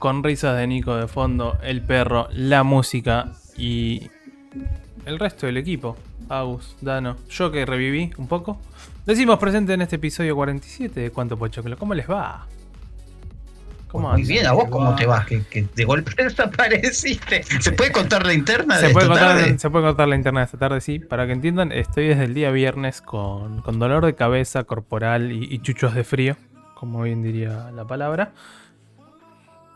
con risas de Nico de fondo, el perro, la música y el resto del equipo. Agus, Dano, yo que reviví un poco. Decimos presente en este episodio 47 de Cuánto Pochoclo. ¿Cómo les va? ¿Cómo Muy bien, ¿a vos cómo te vas? Que, de golpe desapareciste. ¿Se puede contar la interna se puede contar, Se puede contar la interna de esta tarde, sí. Para que entiendan, estoy desde el día viernes con, dolor de cabeza corporal y chuchos de frío, como bien diría la palabra.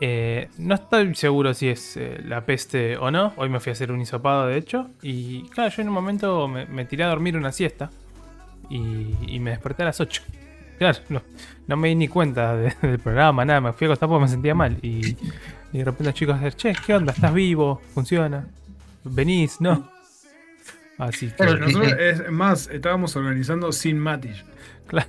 Eh, no estoy seguro si es eh, la peste o no. Hoy me fui a hacer un hisopado, de hecho. Y claro, yo en un momento me, tiré a dormir una siesta. Y, me desperté a las 8. Claro, no, me di ni cuenta del programa, nada. Me fui a acostar porque me sentía mal. Y, de repente los chicos decían, che, ¿qué onda? ¿Estás vivo? ¿Funciona? ¿Venís? ¿No? Así que... nosotros, es más, estábamos organizando sin Matis. Claro.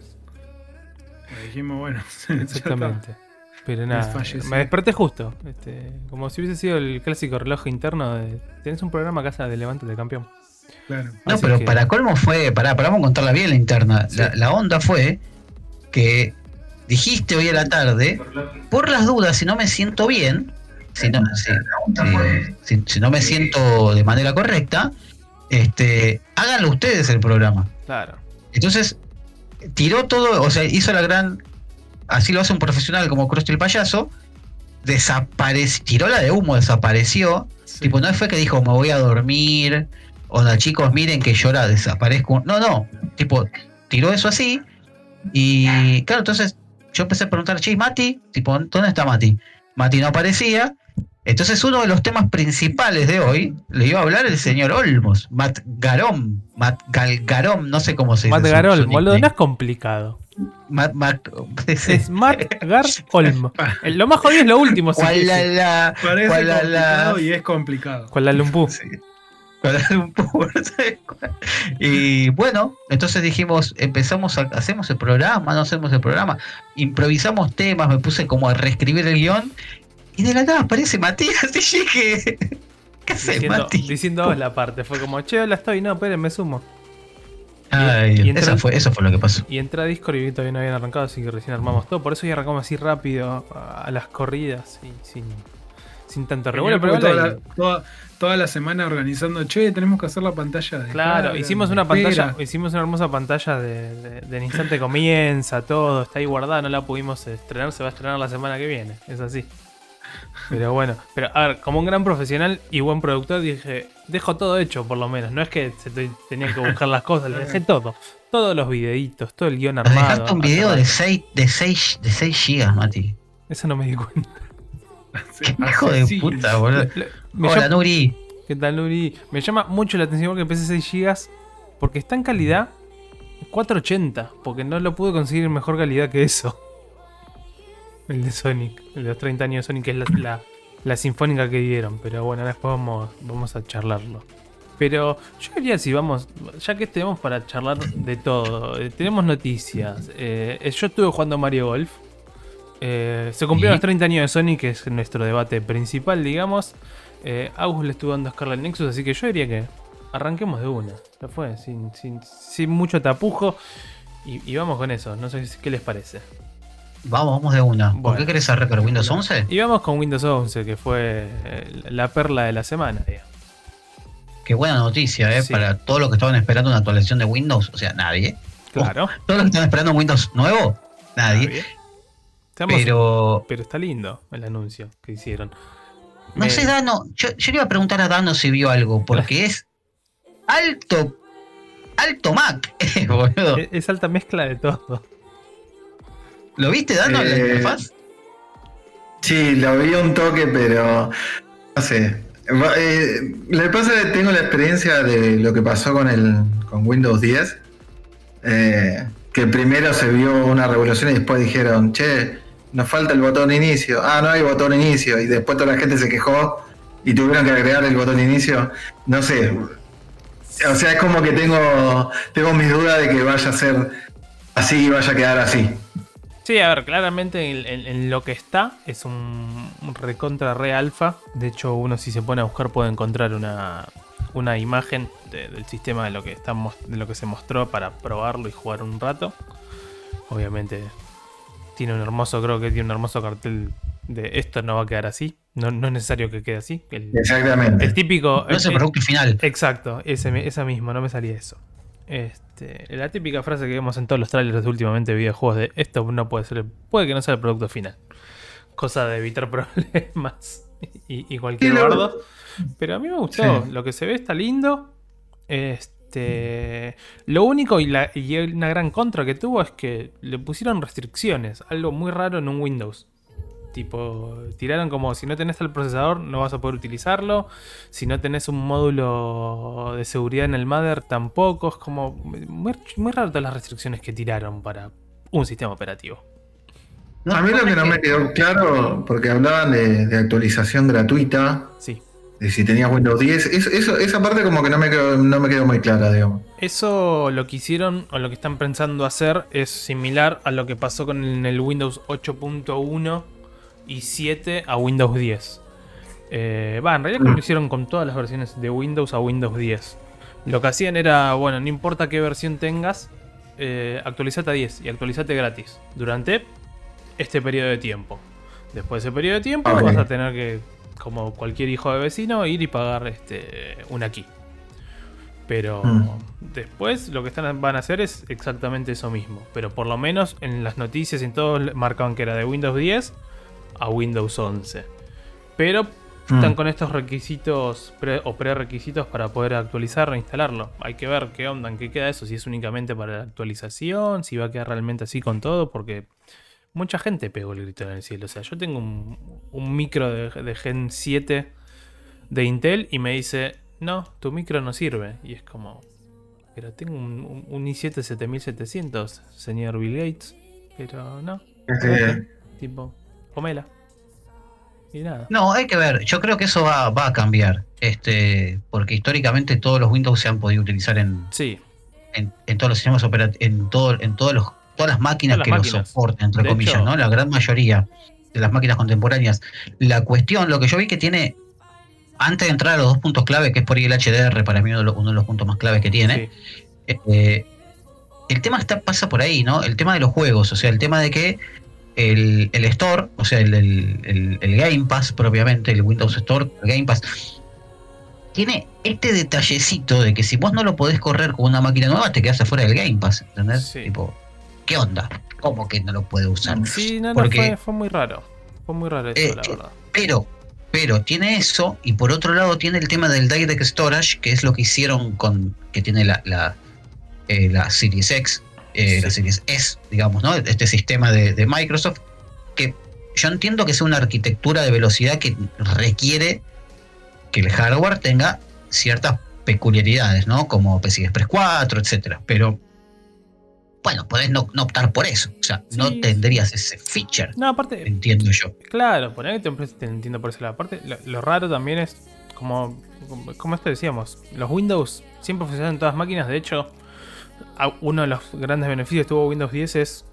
dijimos, bueno. Exactamente. Pero nada, me desperté justo. Este, como si hubiese sido el clásico reloj interno de. Tenés un programa casa de Levante de campeón. Claro. No, pero para colmo fue. Pará, para vamos a contarla bien la interna. La, onda fue que dijiste hoy a la tarde, por las dudas, si no me siento bien, si no, si, no me siento de manera correcta, este, háganlo ustedes el programa. Claro. Entonces, tiró todo, o sea, hizo la gran así lo hace un profesional como Krusty el payaso, desapareció, tiró la de humo, desapareció. Tipo, no fue que dijo, me voy a dormir, o no, chicos, miren que llora, desaparezco. No, no, tipo, tiró eso así. Y claro, entonces yo empecé a preguntar, che, Mati, tipo, ¿dónde está Mati? Mati no aparecía. Entonces uno de los temas principales de hoy le iba a hablar el señor Olmos, Matt Garom, Matt Galgarom, no sé cómo se dice. Matt Garol, boludo, no es complicado. Matt, es Matt Gar Olmo. Lo más jodido es lo último. ¿Cuál la, la, Parece complicado y es complicado. ¿Cuál la Lumpur? Sí. Lumpur. y bueno, entonces dijimos, empezamos a, hacemos el programa, no hacemos el programa, improvisamos temas, me puse como a reescribir el guion y de la nada aparece Matías y dije, ¿qué haces, diciendo, Diciendo la parte, fue como, che, hola estoy, no, esperen, me sumo. Ay, eso, fue, eso fue lo que pasó. Y entra a Discord y todavía no habían arrancado, así que recién armamos todo. Por eso ya arrancamos así rápido a las corridas y sin, sin tanto revuelo. Pero toda, toda, la semana organizando, che, tenemos que hacer la pantalla de. Claro, hicimos una pantalla, hicimos una hermosa pantalla de, del instante comienza, todo, está ahí guardada, no la pudimos estrenar, se va a estrenar la semana que viene. Es así. Pero bueno, pero a ver, como un gran profesional y buen productor, dije, dejo todo hecho por lo menos. No es que se tenía que buscar las cosas, le dejé todo. Todos los videitos, todo el guion armado. Dejaste un video de 6, de 6, de 6 gigas, Mati. Eso no me di cuenta. Qué hijo de puta, boludo. Hola, Nuri. ¿Qué tal, Nuri? Me llama mucho la atención que empecé 6 gigas porque está en calidad 480, porque no lo pude conseguir en mejor calidad que eso. El de Sonic, el de los 30 años de Sonic, que es la, sinfónica que dieron. Pero bueno, después vamos, vamos a charlarlo. Pero yo diría si vamos, ya que tenemos para charlar de todo, eh, tenemos noticias. Eh, yo estuve jugando Mario Golf. Eh, se cumplieron los 30 años de Sonic, que es nuestro debate principal, digamos. August le estuvo dando Scarlet Nexus, así que yo diría que arranquemos de una. Ya fue, sin, sin, mucho tapujo. Y, y, vamos con eso, no sé qué les parece. Vamos, vamos de una. ¿Por qué querés arrancar Windows 11? Y vamos con Windows 11, que fue eh, la perla de la semana, digamos. Qué buena noticia, ¿eh? Para todos los que estaban esperando una actualización de Windows, o sea, nadie. Claro. todos los que estaban esperando un Windows nuevo, nadie. pero... pero está lindo el anuncio que hicieron. No sé, Dano, yo, le iba a preguntar a Dano si vio algo, porque es alto, alto Mac, es alta mezcla de todo. ¿Lo viste dando la eh, interfaz? Sí, lo vi un toque, pero no sé. Eh, lo que pasa es que tengo la experiencia de lo que pasó con el con Windows 10. Eh, que primero se vio una revolución y después dijeron, che, nos falta el botón inicio. Ah, no hay botón inicio. Y después toda la gente se quejó y tuvieron que agregar el botón inicio. No sé. O sea, es como que tengo, tengo mis dudas de que vaya a ser así y vaya a quedar así. Sí, a ver, claramente en, lo que está es un, recontra re alfa. De hecho, uno si se pone a buscar puede encontrar una, imagen del sistema de lo que de lo que se mostró para probarlo y jugar un rato. Obviamente tiene un hermoso, creo que tiene un hermoso cartel De esto no va a quedar así. No, no es necesario que quede así. Exactamente. El típico. No es el producto final. Exacto, ese, esa misma, no me salía eso. Este, la típica frase que vemos en todos los trailers de últimamente videojuegos de esto no puede ser, puede que no sea el producto final. Cosa de evitar problemas y, cualquier bardo. Pero a mí me gustó, lo que se ve está lindo. Este, lo único y, la, y una gran contra que tuvo es que le pusieron restricciones, algo muy raro en un Windows. Tipo, tiraron como si no tenés el procesador no vas a poder utilizarlo. Si no tenés un módulo de seguridad en el Mother tampoco. Es como muy, raro todas las restricciones que tiraron para un sistema operativo. a mí lo que no me quedó claro, porque hablaban de, actualización gratuita. Sí. De si tenías Windows 10. eso, esa parte como que no me, quedó, no me quedó muy clara, digamos. Eso lo que hicieron o lo que están pensando hacer es similar a lo que pasó con el Windows 8.1 y 7 a Windows 10. Eh, va, en realidad lo hicieron con todas las versiones de Windows a Windows 10. Lo que hacían era, bueno, no importa qué versión tengas, eh, actualizate a 10 y actualizate gratis durante este periodo de tiempo. Después de ese periodo de tiempo vas a tener que, como cualquier hijo de vecino, ir y pagar este, una key. Pero mm. después lo que están, van a hacer es exactamente eso mismo. Pero por lo menos en las noticias y en todo marcaban que era de Windows 10 a Windows 11. Pero están mm. con estos requisitos o prerequisitos para poder actualizar, reinstalarlo. Hay que ver qué onda, en qué queda eso, si es únicamente para la actualización, si va a quedar realmente así con todo, porque mucha gente pegó el grito en el cielo. O sea, yo tengo un, micro de, Gen 7 de Intel y me dice, no, tu micro no sirve. Y es como, pero tengo un, i7 7700, señor Bill Gates. Pero no. Tipo, Comela. Y nada. No, hay que ver. Yo creo que eso va, a cambiar. Este, porque históricamente todos los Windows se han podido utilizar en. Sí. En, todos los sistemas operativos. En, todo, en todos los, todas las máquinas que lo soporten, entre comillas, ¿no? La gran mayoría de las máquinas contemporáneas. La cuestión, lo que yo vi que tiene. Antes de entrar a los dos puntos clave, que es por ahí el HDR, para mí uno de los, puntos más claves que tiene. Eh, el tema está, pasa por ahí, ¿no? El tema de los juegos, o sea, el tema de que el, Store, o sea, el, Game Pass propiamente, el Windows Store, el Game Pass, tiene este detallecito de que si vos no lo podés correr con una máquina nueva, te quedas afuera del Game Pass, ¿entendés? Tipo, ¿qué onda? ¿Cómo que no lo puede usar? Sí, no, Porque, fue, muy raro. Fue muy raro eso, eh, la verdad. Pero, pero tiene eso, y por otro lado tiene el tema del Direct Storage, que es lo que hicieron con, que tiene la, la, eh, la Series X, eh, la series S, digamos, ¿no? Este sistema de, Microsoft, que yo entiendo que es una arquitectura de velocidad que requiere que el hardware tenga ciertas peculiaridades, ¿no? Como PCI Express 4, etcétera. Pero bueno, podés no, optar por eso. O sea, no tendrías ese feature. No, aparte. Entiendo yo. Claro, por ahí te, entiendo por ese lado. Aparte, lo, raro también es, como, como esto decíamos, los Windows siempre funcionan en todas las máquinas. De hecho, uno de los grandes beneficios que tuvo Windows 10 es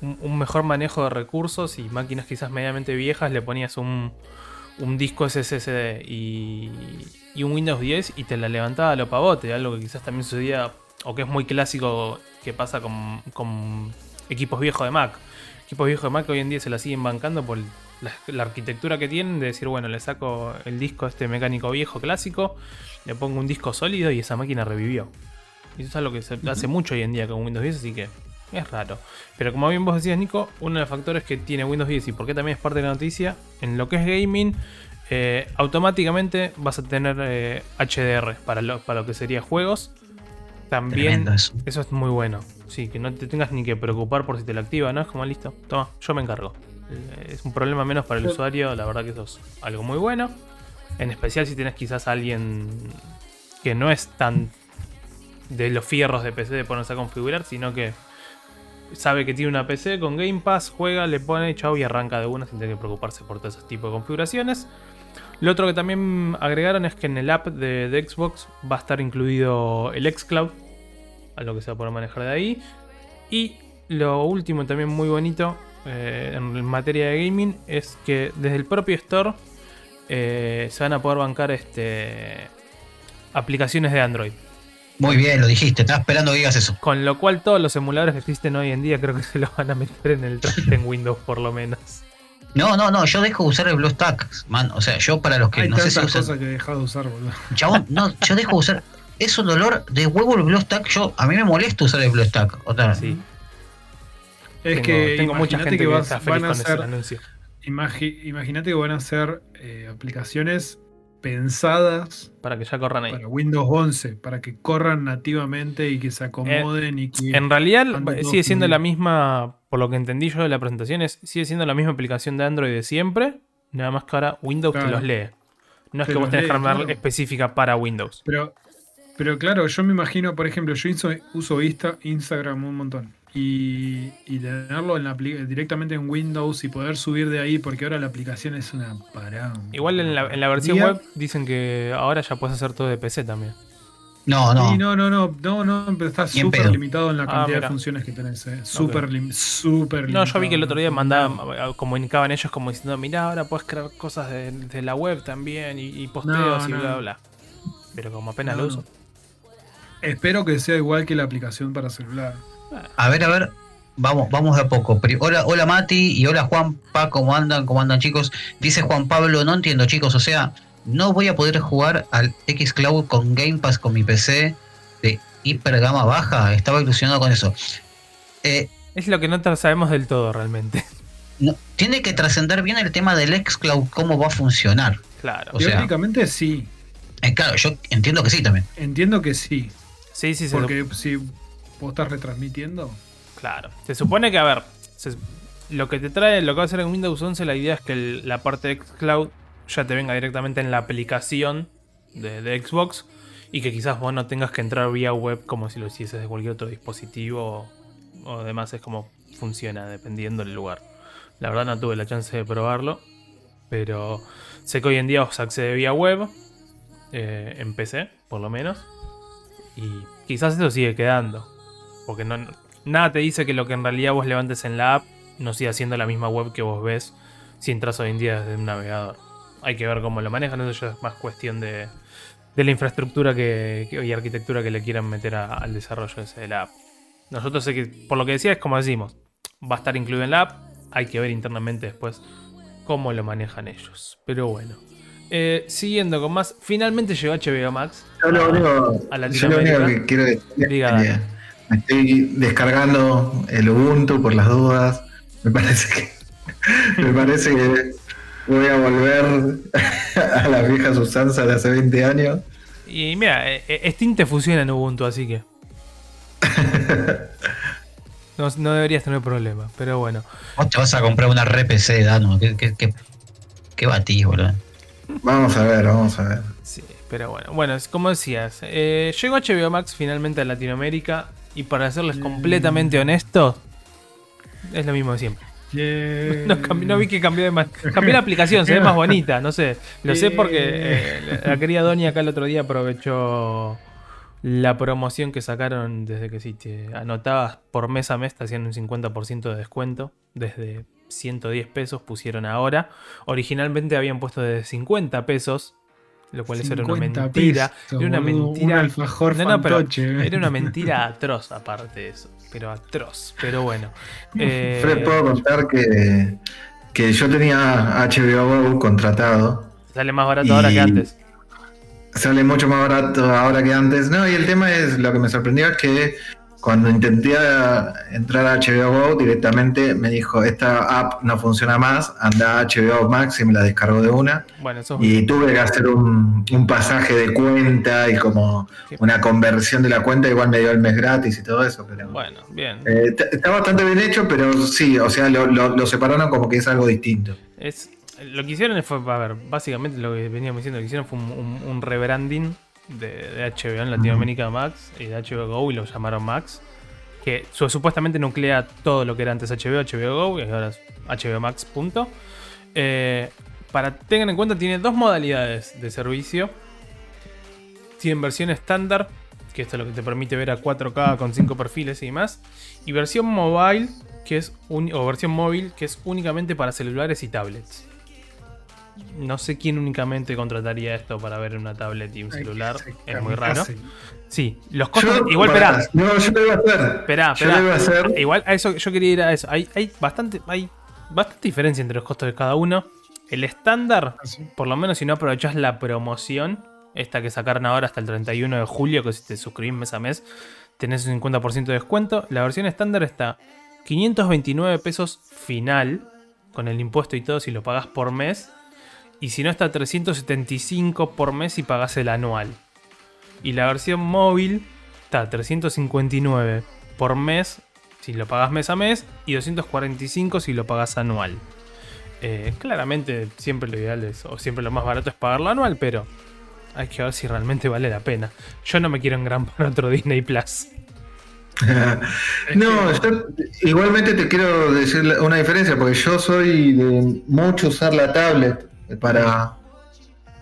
un, mejor manejo de recursos y máquinas quizás medianamente viejas le ponías un, disco SSD y, un Windows 10 y te la levantaba a lo pavote, algo que quizás también sucedía o que es muy clásico que pasa con, equipos viejos de Mac. Equipos viejos de Mac hoy en día se la siguen bancando por la, la, arquitectura que tienen de decir, bueno, le saco el disco este mecánico viejo clásico, le pongo un disco sólido y esa máquina revivió. Y eso es algo que se hace mucho hoy en día con Windows 10, así que es raro. Pero como bien vos decías, Nico, uno de los factores que tiene Windows 10 y por qué también es parte de la noticia, en lo que es gaming, eh, automáticamente vas a tener HDR eh, para lo, para lo que sería juegos. También eso. es muy bueno. Sí, que no te tengas ni que preocupar por si te lo activa, ¿no? Es como listo, toma, yo me encargo. Eh, es un problema menos para el usuario, la verdad que eso es algo muy bueno. En especial si tienes quizás a alguien que no es tan de los fierros de PC de ponerse a configurar, sino que sabe que tiene una PC con Game Pass, juega, le pone chau y arranca de una sin tener que preocuparse por todo ese tipo de configuraciones. Lo otro que también agregaron es que en el app de, Xbox va a estar incluido el xCloud, a lo que se va a poder manejar de ahí. Y lo último, también muy bonito eh, en materia de gaming, es que desde el propio Store eh, se van a poder bancar este, aplicaciones de Android. Muy bien, lo dijiste, estaba esperando que digas eso. Con lo cual todos los emuladores que existen hoy en día creo que se los van a meter en el traste en Windows por lo menos. No, no, no, yo dejo de usar el BlueStack, man. O sea, yo para los que no sé si usan. cosas que he dejado de usar, boludo. Chabón, no, yo dejo de usar. Es un dolor de huevo el BlueStack. Yo, a mí me molesta usar el BlueStack. O sea, sí. Es que tengo mucha gente que, van a hacer. Imagínate que van a hacer eh, aplicaciones pensadas para que ya corran ahí. Para Windows 11, para que corran nativamente y que se acomoden y que En realidad sigue siendo la misma, por lo que entendí yo de la presentación, es, sigue siendo la misma aplicación de Android de siempre, nada más que ahora Windows te los lee. No es que vos tenés que armar específica para Windows. Pero, pero claro, yo me imagino, por ejemplo, yo uso Instagram un montón y, tenerlo en la, directamente en Windows y poder subir de ahí, porque ahora la aplicación es una parada. Igual en la, en la versión web dicen que ahora ya puedes hacer todo de PC también. No, no. no, no, no, no, no, estás súper limitado en la ah, cantidad de funciones que tenés, eh. Súper limitado. No, yo vi que el otro día mandaban, comunicaban ellos como diciendo, mira, ahora puedes crear cosas de, la web también y, posteos y bla, bla. Pero como apenas lo uso. Espero que sea igual que la aplicación para celular. A ver, a ver, vamos, vamos de a poco. Hola, hola Mati y hola Juanpa, ¿cómo andan? ¿Cómo andan chicos? Dice Juan Pablo, no entiendo chicos, o sea, no voy a poder jugar al Xcloud con Game Pass con mi PC de hiper gama baja. Estaba ilusionado con eso. Eh, es lo que no sabemos del todo realmente. No, tiene que trascender bien el tema del Xcloud, cómo va a funcionar. Claro. Teóricamente sí. Eh, claro, yo entiendo que sí también. Entiendo que sí. Sí, sí, sí. Porque si ¿Vos estás retransmitiendo? Claro. Se supone que, a ver, lo que te trae, lo que va a hacer en Windows 11, la idea es que la parte de Xcloud ya te venga directamente en la aplicación de, Xbox y que quizás vos no tengas que entrar vía web como si lo hicieses de cualquier otro dispositivo o demás. Es como funciona dependiendo del lugar. La verdad no tuve la chance de probarlo, pero sé que hoy en día os accede vía web, eh, en PC por lo menos, y quizás eso sigue quedando. Porque no, nada te dice que lo que en realidad vos levantes en la app no siga siendo la misma web que vos ves si entras hoy en día desde un navegador. Hay que ver cómo lo manejan, eso ya es más cuestión de, de la infraestructura que, y arquitectura que le quieran meter al desarrollo ese de la app. Nosotros sé que, por lo que decía, es como decimos, va a estar incluido en la app, hay que ver internamente después cómo lo manejan ellos. Pero bueno. Eh, siguiendo con más, finalmente llegó HBO Max. Yo lo único, a, que quiero decir estoy descargando el Ubuntu por las dudas. Me parece que. me parece que voy a volver a las viejas usanzas de hace 20 años. Y mira, eh, eh, Steam te funciona en Ubuntu, así que. No, deberías tener problema, pero bueno. Vos te vas a comprar una RPC, Dano. ¿Qué, qué, qué, qué batís, boludo? Vamos a ver, vamos a ver. Sí, pero bueno. Bueno, como decías, eh, llegó HBO Max finalmente a Latinoamérica. Y para serles completamente honesto, es lo mismo de siempre. No, vi que cambió de Cambió la aplicación, se ve más bonita, no sé. Lo sé porque eh, la querida Doña acá el otro día aprovechó la promoción que sacaron desde que si te anotabas por mes a mes te hacían un 50% de descuento. Desde 110 pesos pusieron ahora. Originalmente habían puesto de 50 pesos lo cual era una mentira. era una mentira. alfajor era una mentira atroz, aparte de eso. Pero atroz. Pero bueno. Eh, Fred, puedo contar que, que yo tenía HBO Go contratado. Sale más barato ahora que antes. Sale mucho más barato ahora que antes. No, y el tema es lo que me sorprendió es que cuando intenté entrar a HBO Go, directamente me dijo, esta app no funciona más, anda a HBO Max y me la descargó de una. y tuve que hacer un, pasaje de cuenta y como una conversión de la cuenta, igual me dio el mes gratis y todo eso. Pero, bueno, bien. Eh, está bastante bien hecho, pero sí, o sea, lo, separaron como que es algo distinto. Es, lo que hicieron fue, a ver, básicamente lo que veníamos diciendo, lo que hicieron fue un rebranding de, HBO en Latinoamérica Max y de HBO Go y lo llamaron Max. Que supuestamente nuclea todo lo que era antes HBO, HBO Go y ahora es HBO Max. Punto. Eh, para tengan en cuenta, tiene dos modalidades de servicio. Tiene versión estándar, que esto es lo que te permite ver a 4K con 5 perfiles y demás. Y versión mobile, que es o versión móvil, que es únicamente para celulares y tablets. No sé quién únicamente contrataría esto para ver una tablet y un celular. Es muy raro. Sí, los costos. igual, esperá. No, yo lo iba a hacer. Esperá, esperá. Igual a eso, yo quería ir a eso. Hay, hay bastante. Hay bastante diferencia entre los costos de cada uno. El estándar, Así. por lo menos si no aprovechás la promoción, esta que sacaron ahora hasta el 31 de julio, que si te suscribís mes a mes, tenés un 50% de descuento. La versión estándar está 529 pesos final, con el impuesto y todo, si lo pagás por mes. Y si no, está 375 por mes si pagás el anual. Y la versión móvil está 359 por mes si lo pagas mes a mes y 245 si lo pagas anual. Eh, claramente siempre lo ideal es, o siempre lo más barato es pagarlo anual, pero hay que ver si realmente vale la pena. Yo no me quiero engrampar otro Disney Plus. No, yo igualmente te quiero decir una diferencia, porque yo soy de mucho usar la tablet para,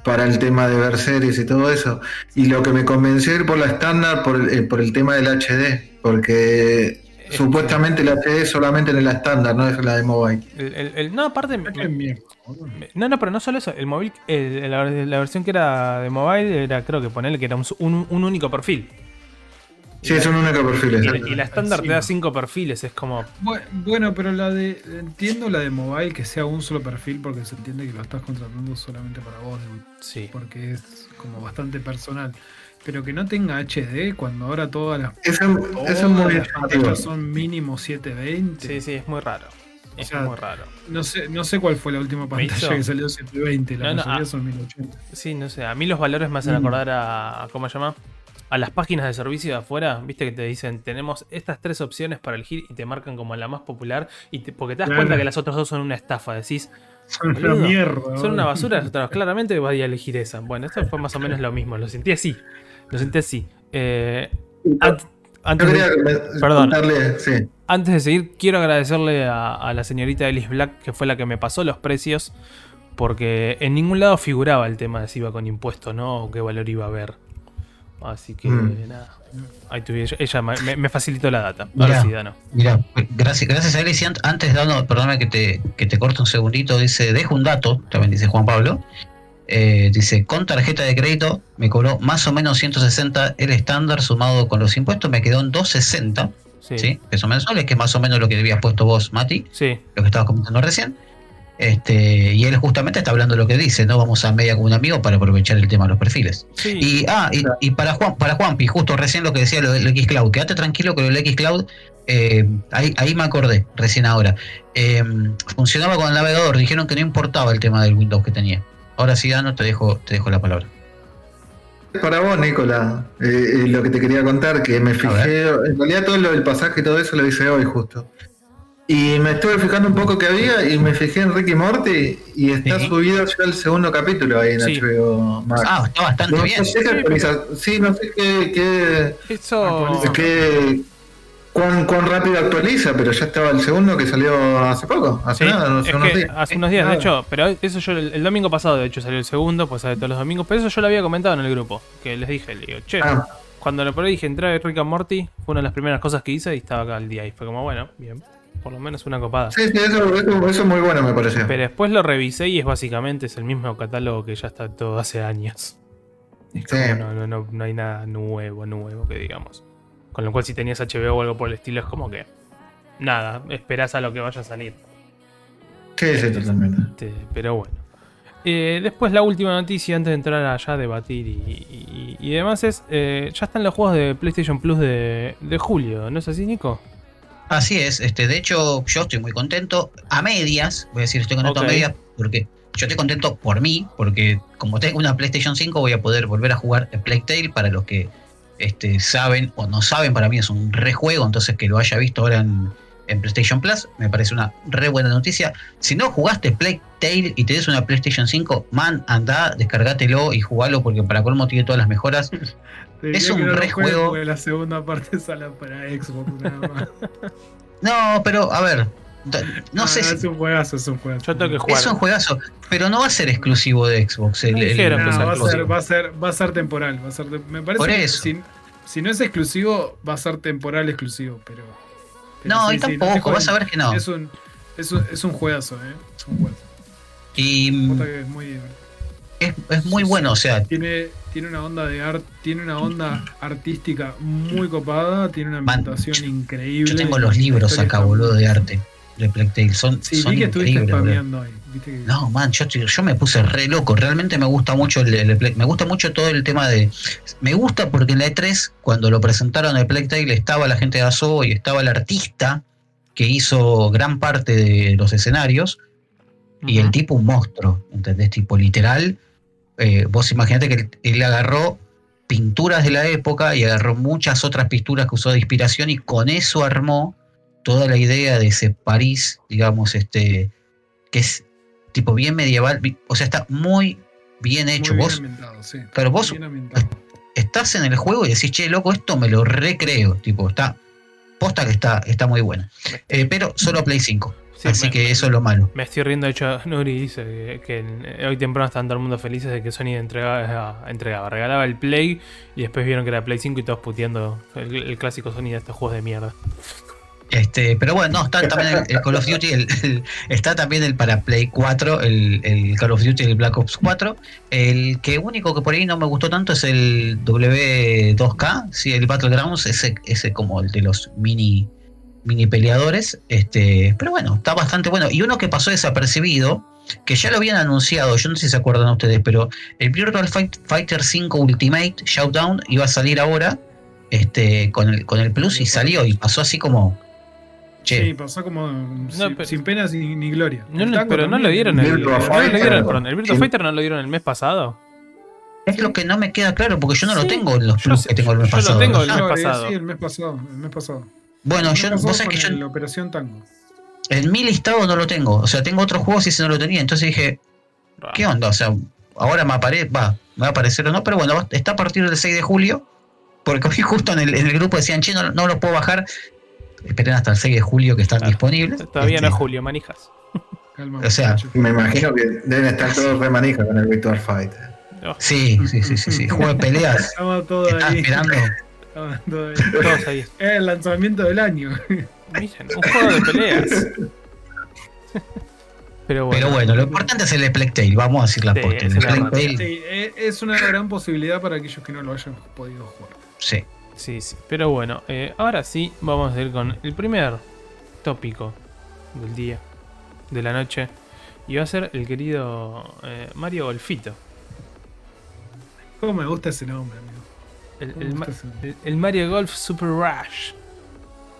para el tema de ver series y todo eso. Y lo que me convenció ir por la estándar por, el- eh, por el tema del HD, porque Es supuestamente el HD es solamente en la estándar, no es la de mobile. El- el- el- no, aparte. No, no, pero no solo eso. El móvil, el- la, la versión que era de mobile era, creo que ponerle que era un, un- un único perfil. Sí, es un único perfil. Y, y la estándar te da cinco perfiles, es como. Bu- Bueno, pero la de. Entiendo la de mobile que sea un solo perfil porque se entiende que lo estás contratando solamente para vos, Sí. porque es como bastante personal. Pero que no tenga HD cuando ahora todas las, Eso, todas es las pantallas son mínimo 720. Sí, sí, es muy raro. Es sea, muy raro. No sé, no sé cuál fue la última pantalla que salió 720, la No, no, mayoría ah. son 1080. Sí, no sé. A mí los valores me hacen Mm. acordar a. a- ¿Cómo se llama? A las páginas de servicio de afuera, viste que te dicen, tenemos estas tres opciones para elegir y te marcan como la más popular, y te- porque te das Claro. cuenta que las otras dos son una estafa. Decís, Son una mierda. son una basura, las otras claramente voy a elegir esa. Bueno, esto fue más o menos lo mismo, lo sentí así. Lo sentí así. Eh, antes, de, Perdón. sí. antes de seguir, quiero agradecerle a, a la señorita Alice Black, que fue la que me pasó los precios, porque en ningún lado figuraba el tema de si iba con impuestos, ¿no? O qué valor iba a haber. Así que Mm. nada. Ahí tuve, ella, me, me facilitó la data. Ahora Mirá. sí, Dano. Mira, gracias, gracias a él. Y antes, dando, perdóname que te, que te corto un segundito, dice, dejo un dato, también dice Juan Pablo. Eh, dice, con tarjeta de crédito me cobró más o menos 160 el estándar sumado con los impuestos, me quedó en 260, Sí. ¿sí? Pesos mensuales, que es más o menos lo que habías puesto vos, Mati, Sí. lo que estabas comentando recién. Este, y él justamente está hablando de lo que dice, ¿no? Vamos a media con un amigo para aprovechar el tema de los perfiles. sí. Y, ah, y, y para Juan, para Juanpi, justo recién lo que decía lo del Xcloud, quédate tranquilo que lo del Xcloud, eh, ahí, ahí me acordé, recién ahora. Eh, funcionaba con el navegador, dijeron que no importaba el tema del Windows que tenía. Ahora sí, Dano, te dejo, te dejo la palabra. Para vos, Nicola, eh, eh, lo que te quería contar, que me fijé, en realidad todo lo del pasaje y todo eso lo hice hoy justo. Y me estuve fijando un poco que había y me fijé en Ricky Morty y está Sí. subido ya el segundo capítulo ahí en Sí. HBO Max. Ah, está bastante no, bien. no sé qué Sí, actualiza- sí, no sé qué, qué, Eso. Qué- cuán, cuán rápido actualiza, pero ya estaba el segundo que salió hace poco, hace Sí, nada, no sé, es unos que días. hace unos días, de hecho, pero eso yo el, el domingo pasado, de hecho, salió el segundo, pues sale todos los domingos, pero eso yo lo había comentado en el grupo, que les dije, le digo, che, Ah, cuando lo probé dije, entré a Rick and Morty, fue una de las primeras cosas que hice y estaba acá al día, y fue como, bueno, bien, por lo menos una copada. sí, sí, eso, eso, eso es muy bueno me pareció. Pero después lo revisé y es básicamente es el mismo catálogo que ya está todo hace años. Es como, Sí. no, no, no, no hay nada nuevo, nuevo que digamos. Con lo cual si tenías HBO o algo por el estilo es como que, nada, esperás a lo que vaya a salir. Sí, sí, totalmente. Este, pero bueno. Eh, después la última noticia antes de entrar allá a debatir y, y- y demás es, eh, ya están los juegos de PlayStation Plus de, de julio, ¿no es así, Nico? Así es, este, de hecho, yo estoy muy contento. A medias, voy a decir, estoy contento a medias, porque yo estoy contento por mí, porque como tengo una PlayStation 5, voy a poder volver a jugar Plague Tale para los que este, saben o no saben, para mí es un rejuego, entonces que lo haya visto ahora en, en PlayStation Plus, me parece una re buena noticia. Si no jugaste Plague Tale y tenés una PlayStation 5, man, anda, descargátelo y jugalo, porque para colmo tiene todas las mejoras. Es que un no lo re juegues juego. porque La segunda parte sale para Xbox nada más. No, pero a ver, no sé si Es un juegazo, es un juegazo. Yo tengo que jugar. Es un juegazo, pero no va a ser exclusivo de Xbox. El, Me el- dijeron el que No, va, a ser, va, a ser, va a ser temporal. Va a ser me parece Por que eso. Si, si no es exclusivo, va a ser temporal exclusivo. Pero, pero No, sí, y tampoco, vas a ver que no. Es un, es un, es un juegazo, ¿eh? Es un juegazo. Y Puta que es muy divertido. Es, es muy bueno, o sea, Tiene, tiene una onda de art, tiene una onda artística muy copada, tiene una Man, ambientación increíble. yo tengo los libros acá, boludo, de arte. de Plectail. Son, Sí, son vi que estuviste increíbles. boludo. spameando hoy. Viste que- No, man, yo, estoy- yo me puse re loco. Realmente me gusta mucho el, el Play- me gusta mucho todo el tema de. Me gusta porque en la E3, cuando lo presentaron el Playtale, estaba la gente de Aso y estaba el artista que hizo gran parte de los escenarios. Y el tipo un monstruo, ¿entendés? Tipo literal. Eh, vos imaginate que él, él agarró pinturas de la época y agarró muchas otras pinturas que usó de inspiración y con eso armó toda la idea de ese París, digamos, este, que es tipo bien medieval, o sea, está muy bien muy hecho. bien vos sí. pero vos- estás en el juego y decís, che, loco, esto me lo recreo, tipo, está, posta que está, está muy buena. Eh, pero solo Play 5, Sí, así me- que eso es lo malo. Me estoy riendo, de hecho, Nuri dice que, que en- hoy temprano estaban todo el mundo felices de que Sony entregaba, entregaba, regalaba el Play y después vieron que era Play 5 y todos puteando el, el clásico Sony de estos juegos de mierda. Este, pero bueno, no, está también el, el Call of Duty, el- el- está también el para Play 4, el, el Call of Duty, el Black Ops 4. El que único que por ahí no me gustó tanto es el W2K, sí, el Battlegrounds, ese, ese como el de los mini, mini peleadores. Este, pero bueno, está bastante bueno. Y uno que pasó desapercibido, que ya lo habían anunciado, yo no sé si se acuerdan ustedes, pero el Virtual Fight- Fighter 5 Ultimate Showdown iba a salir ahora. Este, con el, con el Plus y salió y pasó así como Che, Sí, pasó como sin, pero- sin penas ni, ni gloria. No, lo- pero no lo dieron el, Virtua no lo Fighter. dieron, perdón, el Virtua. Fighter no lo dieron el mes pasado. es lo que no me queda claro porque yo no lo tengo en los yo plus sé- que tengo el mes yo lo pasado. tengo ¿no? el mes No, eh, pasado. Sí, el mes pasado. El mes pasado. Bueno, yo, vos sabés que yo el Operación Tango. en mi listado no lo tengo. O sea, tengo otros juegos y ese no lo tenía. Entonces dije, ¿qué onda? O sea, ahora me aparece, va, me va a aparecer o no, pero bueno, está a partir del 6 de julio. Porque hoy justo en el, en el grupo decían, che, no, no lo puedo bajar. Esperen hasta el 6 de julio que están Claro. disponibles. Todavía no Este, es Julio, manijas. Calma, O sea. Me imagino que deben estar todos re manija con el Virtual Fighter. No, Sí, sí, sí, sí, sí. Juego de peleas. Estamos todos Estás ahí. esperando. Todos ahí. Es el lanzamiento del año. Miren, un juego de peleas. Pero bueno. Pero bueno, lo importante es el Splectail. Vamos a decir la Sí, posta. Es Sí, e- es una gran posibilidad para aquellos que no lo hayan podido jugar. sí. Sí, sí. Pero bueno, eh, ahora sí vamos a ir con el primer tópico del día, de la noche. Y va a ser el querido eh, Mario Golfito. ¿Cómo me gusta ese nombre, amigo? El, el Mario Golf Super Rush.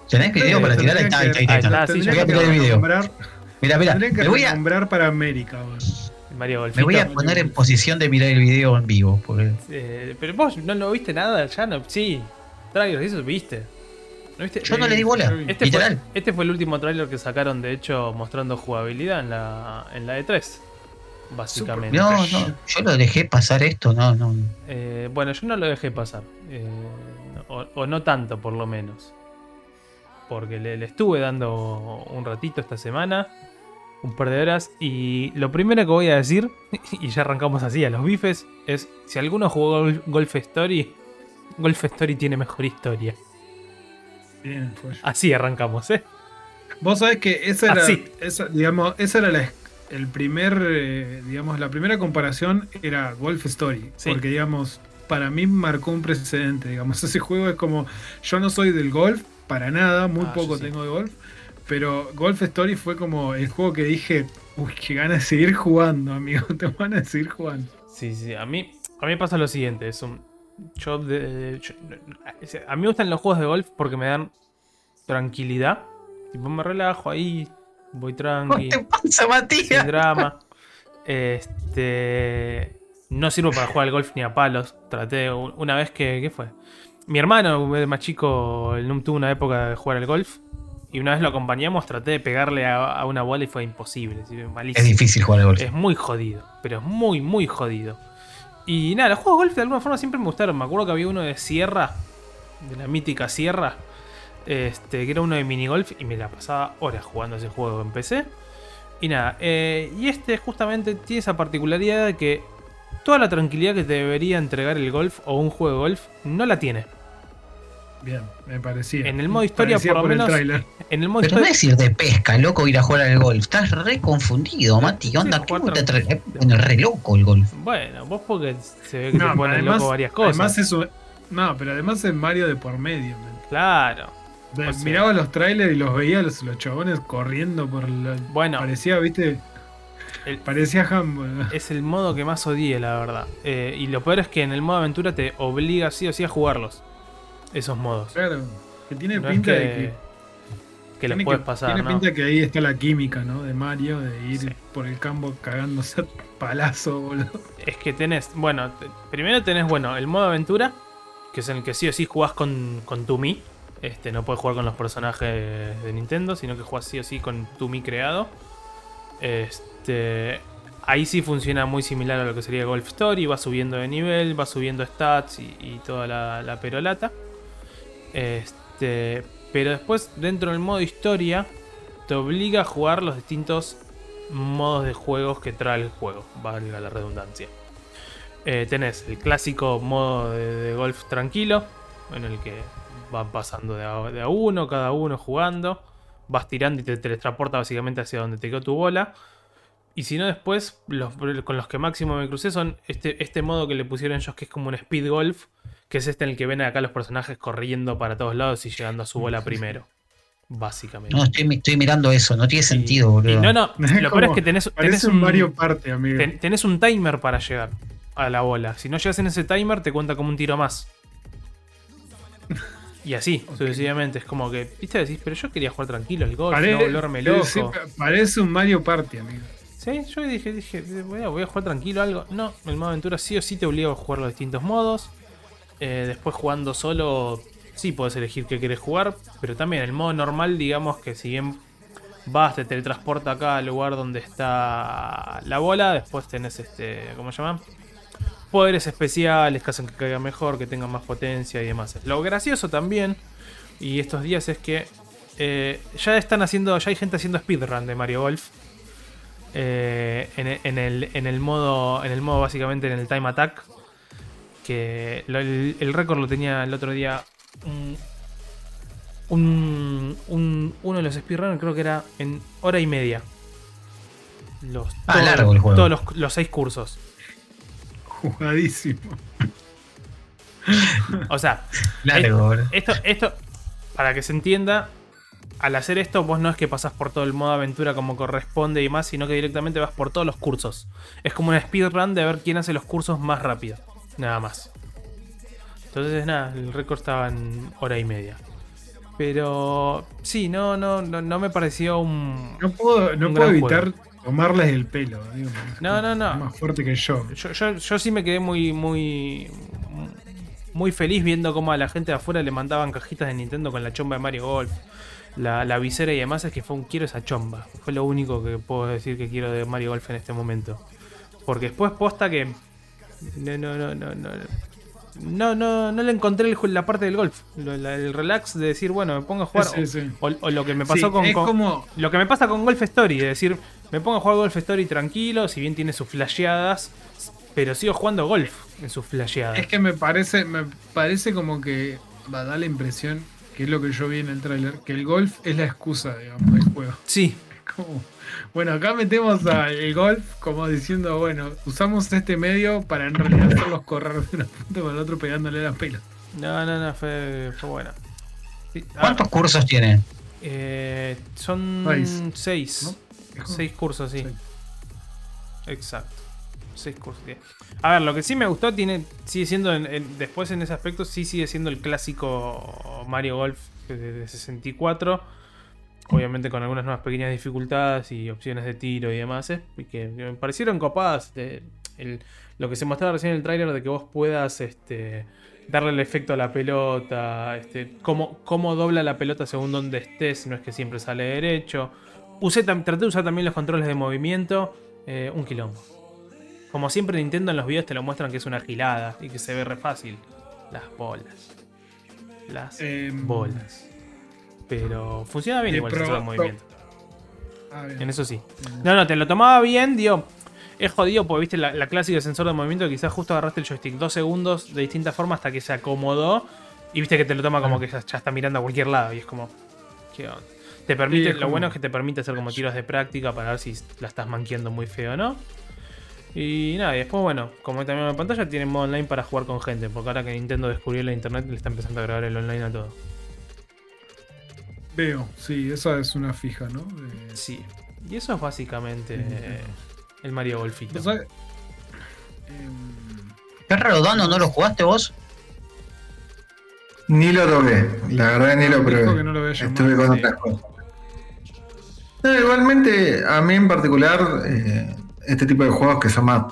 ¿Tenés video para tirar? Ahí está, ahí está, ahí sí, que voy a poner el video. nombrar- Mira, mira, tendría que me voy a, nombrar para América. Mario me voy a poner en posición de mirar el video en vivo. Porque Eh, pero vos no lo viste nada, ya no. Sí, trailers, eso viste. ¿No viste? yo no le di bola. yo. Este fue, Literal. este fue el último trailer que sacaron, de hecho, mostrando jugabilidad en la, en la E3. Básicamente. No, no, yo lo dejé pasar esto, no, no. Eh, bueno, yo no lo dejé pasar. eh, o, o no tanto, por lo menos. Porque le, le estuve dando un ratito esta semana. Un par de horas. Y lo primero que voy a decir, y ya arrancamos así a los bifes, es si alguno jugó Golf, Story, Golf Story tiene mejor historia. Bien, fue. Así arrancamos, ¿eh? Vos sabés que esa era, esa, digamos, esa era la, el primer, eh, digamos, la primera comparación era Golf Story. Sí. Porque, digamos, para mí marcó un precedente. Digamos, ese juego es como, yo no soy del golf, para nada, muy Ah, poco sí. tengo de golf. Pero Golf Story fue como el juego que dije, uy, qué ganas de seguir jugando, amigo, te van a seguir jugando. Sí, sí. A mí, a mí pasa lo siguiente. Es un. Yo, de- yo- a mí me gustan los juegos de golf porque me dan tranquilidad. Tipo, me relajo ahí, voy tranqui, ¿Qué te pasa, sin Matías? drama. Este. No sirvo para jugar al golf ni a palos. Traté una vez que. ¿Qué fue? Mi hermano, el más chico, el NUM tuvo una época de jugar al golf. Y una vez lo acompañamos, traté de pegarle a, a una bola y fue imposible. Es difícil jugar al golf. Es muy jodido, pero es muy, muy jodido. Y nada, los juegos de golf de alguna forma siempre me gustaron. Me acuerdo que había uno de Sierra, de la mítica Sierra, este, que era uno de minigolf y me la pasaba horas jugando ese juego en PC. Y nada, eh, y este justamente tiene esa particularidad de que toda la tranquilidad que te debería entregar el golf o un juego de golf no la tiene. Bien, me parecía. En el modo historia, por lo menos-. En el modo Pero no es ir de pesca, loco, ir a jugar al golf. Estás re confundido, Mati. ¿Qué onda? Sí, ¿Cómo te tra- tra- pone re loco el golf? Bueno, vos porque se ve que No, te ponen además- loco varias cosas. Además es un- no, pero además es Mario de por medio. man. Claro. De- O sea- miraba los trailers y los veía los, los chabones corriendo por la. Bueno. Parecía, viste. El- Parecía Humble. Es el modo que más odié, la verdad. Eh, y lo peor es que en el modo aventura te obliga sí o sí a jugarlos. Esos modos. Claro. Que tiene No es pinta que, de que. que los puedes que- pasar, Tiene ¿no? pinta que ahí está la química, ¿no? De Mario, de ir Sí. por el campo cagándose a palazo, boludo. Es que tenés, bueno, primero tenés, bueno, el modo aventura, que es en el que sí o sí jugás con, con tu Mi. Este, no puedes jugar con los personajes de Nintendo, sino que jugás sí o sí con tu Mi creado. Este, ahí sí funciona muy similar a lo que sería Golf Story, va subiendo de nivel, va subiendo stats y, y toda la, la perolata. Este, pero después dentro del modo historia te obliga a jugar los distintos modos de juegos que trae el juego, valga la redundancia. Eh, tenés el clásico modo de golf tranquilo, en el que van pasando de a, de a uno, cada uno jugando, vas tirando y te teletransporta básicamente hacia donde te quedó tu bola. Y si no, después, los, con los que máximo me crucé son este, este modo que le pusieron ellos que es como un speed golf, que es este en el que ven acá los personajes corriendo para todos lados y llegando a su bola primero. Básicamente. No, estoy, estoy mirando eso, no tiene Y- sentido, y boludo. no, no, lo peor es que tenés, tenés un Mario Party, amigo. ten- tenés un timer para llegar a la bola. Si no llegas en ese timer, te cuenta como un tiro más. Y así, sucesivamente. Es como que, viste, decís, pero yo quería jugar tranquilo el golf, Pare- no volverme loco. sí, parece un Mario Party, amigo. Sí, yo dije, dije, voy a, voy a jugar tranquilo algo. No, el modo aventura sí o sí te obliga a jugar los distintos modos. Eh, después jugando solo, sí puedes elegir qué querés jugar. Pero también el modo normal, digamos que si bien vas, te teletransporta acá al lugar donde está la bola. Después tenés este, ¿cómo se llama? Poderes especiales que hacen que caiga mejor, que tenga más potencia y demás. Lo gracioso también, y estos días es que eh, ya están haciendo, ya hay gente haciendo speedrun de Mario Golf. Eh, en, en el, en el modo, en el modo básicamente en el time attack. Que lo- el, el récord lo tenía el otro día un, un- un- uno de los speedrunners, creo que era en hora y media. Los, Ah, largo el juego. Todos los, los seis cursos. Jugadísimo. O sea, Largo. Esto, esto, para que se entienda, al hacer esto, vos no es que pasás por todo el modo aventura como corresponde y más, sino que directamente vas por todos los cursos. Es como una speedrun de ver quién hace los cursos más rápido. Nada más. Entonces, nada, el récord estaba en hora y media. Pero sí, no, no, no, no me pareció un. No puedo, no Un puedo gran evitar tomarles el pelo. amigo. No, no, no. Más fuerte que yo. Yo, yo, yo sí me quedé muy, muy. Muy feliz viendo cómo a la gente de afuera le mandaban cajitas de Nintendo con la chomba de Mario Golf. La, la visera y demás es que fue un quiero esa chomba. Fue lo único que puedo decir que quiero de Mario Golf en este momento. Porque después posta que. No, no, no, no, no. No, no, no le encontré el la parte del golf. El relax de decir, bueno, me pongo a jugar. Sí, sí. O, o lo que me pasó Sí, con, es con- como- Lo que me pasa con Golf Story, de decir, me pongo a jugar Golf Story tranquilo, si bien tiene sus flasheadas, pero sigo jugando golf en sus flasheadas. Es que me parece, me parece como que va a dar la impresión, que es lo que yo vi en el tráiler, que el golf es la excusa, digamos, del juego. Sí, Como, bueno, acá metemos al golf como diciendo, bueno, usamos este medio para en realidad hacerlos correr de una punta con el otro pegándole la pela. no, no, no, fue, fue buena. Sí, ah, ¿Cuántos cursos tiene? eh, son Seis, seis. ¿no? Seis cursos, sí. Sí. Exacto. Seis cursos. tiene. A ver, lo que sí me gustó tiene sigue siendo, en- en- después en ese aspecto, sí sigue siendo el clásico Mario Golf de, de 64. Obviamente con algunas nuevas pequeñas dificultades y opciones de tiro y demás. ¿eh? Y que, que me parecieron copadas. de- el- lo que se mostraba recién en el tráiler de que vos puedas este, darle el efecto a la pelota. Este, cómo, cómo dobla la pelota según donde estés. No es que siempre sale derecho. Usé, traté de usar también los controles de movimiento. eh, un quilombo. Como siempre Nintendo en los videos te lo muestran que es una gilada y que se ve re fácil. Las bolas. Las Em, bolas. Pero funciona bien de igual el pro- sensor de movimiento. Ah, bien. En eso sí. No, no, te lo tomaba bien, digo. Es jodido porque viste la, la clásica de sensor de movimiento. Quizás justo agarraste el joystick dos segundos de distinta forma hasta que se acomodó. Y viste que te lo toma como que ya, ya está mirando a cualquier lado. Y es como. ¿Qué onda? Te permite, Sí, lo como- bueno es que te permite hacer como tiros de práctica para ver si la estás manqueando muy feo o no. Y nada, y después, bueno, como también en pantalla, tiene modo online para jugar con gente. Porque ahora que Nintendo descubrió la internet, le está empezando a agregar el online a todo. Veo, sí, esa es una fija, ¿no? De- Sí. Y eso es básicamente eh, el Mario Golfito. ¿no? Em, Qué raro, Dano, ¿no lo jugaste vos? Ni lo toqué, la verdad ni lo probé. no lo Estuve con otras cosas. No, igualmente, a mí en particular, eh, este tipo de juegos que son más,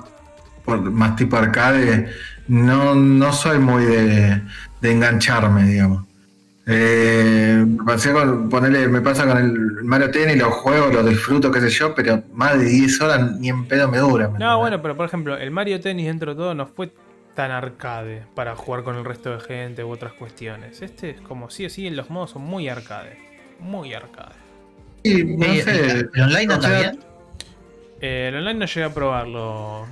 por- más tipo arcade, no, no soy muy de, de engancharme, digamos. Eh, con- ponele- me pasa con el Mario Tennis, los juegos, los disfruto, qué sé yo, pero más de 10 horas ni en pedo me dura. ¿me No, bueno, pero por ejemplo, el Mario Tennis dentro de todo no fue tan arcade para jugar con el resto de gente u otras cuestiones. Este es como sí o sí, los modos son muy arcade. Muy arcade. Sí, no Eh, sé. ¿El online o anda sea, bien? Eh, el online no llegué a probarlo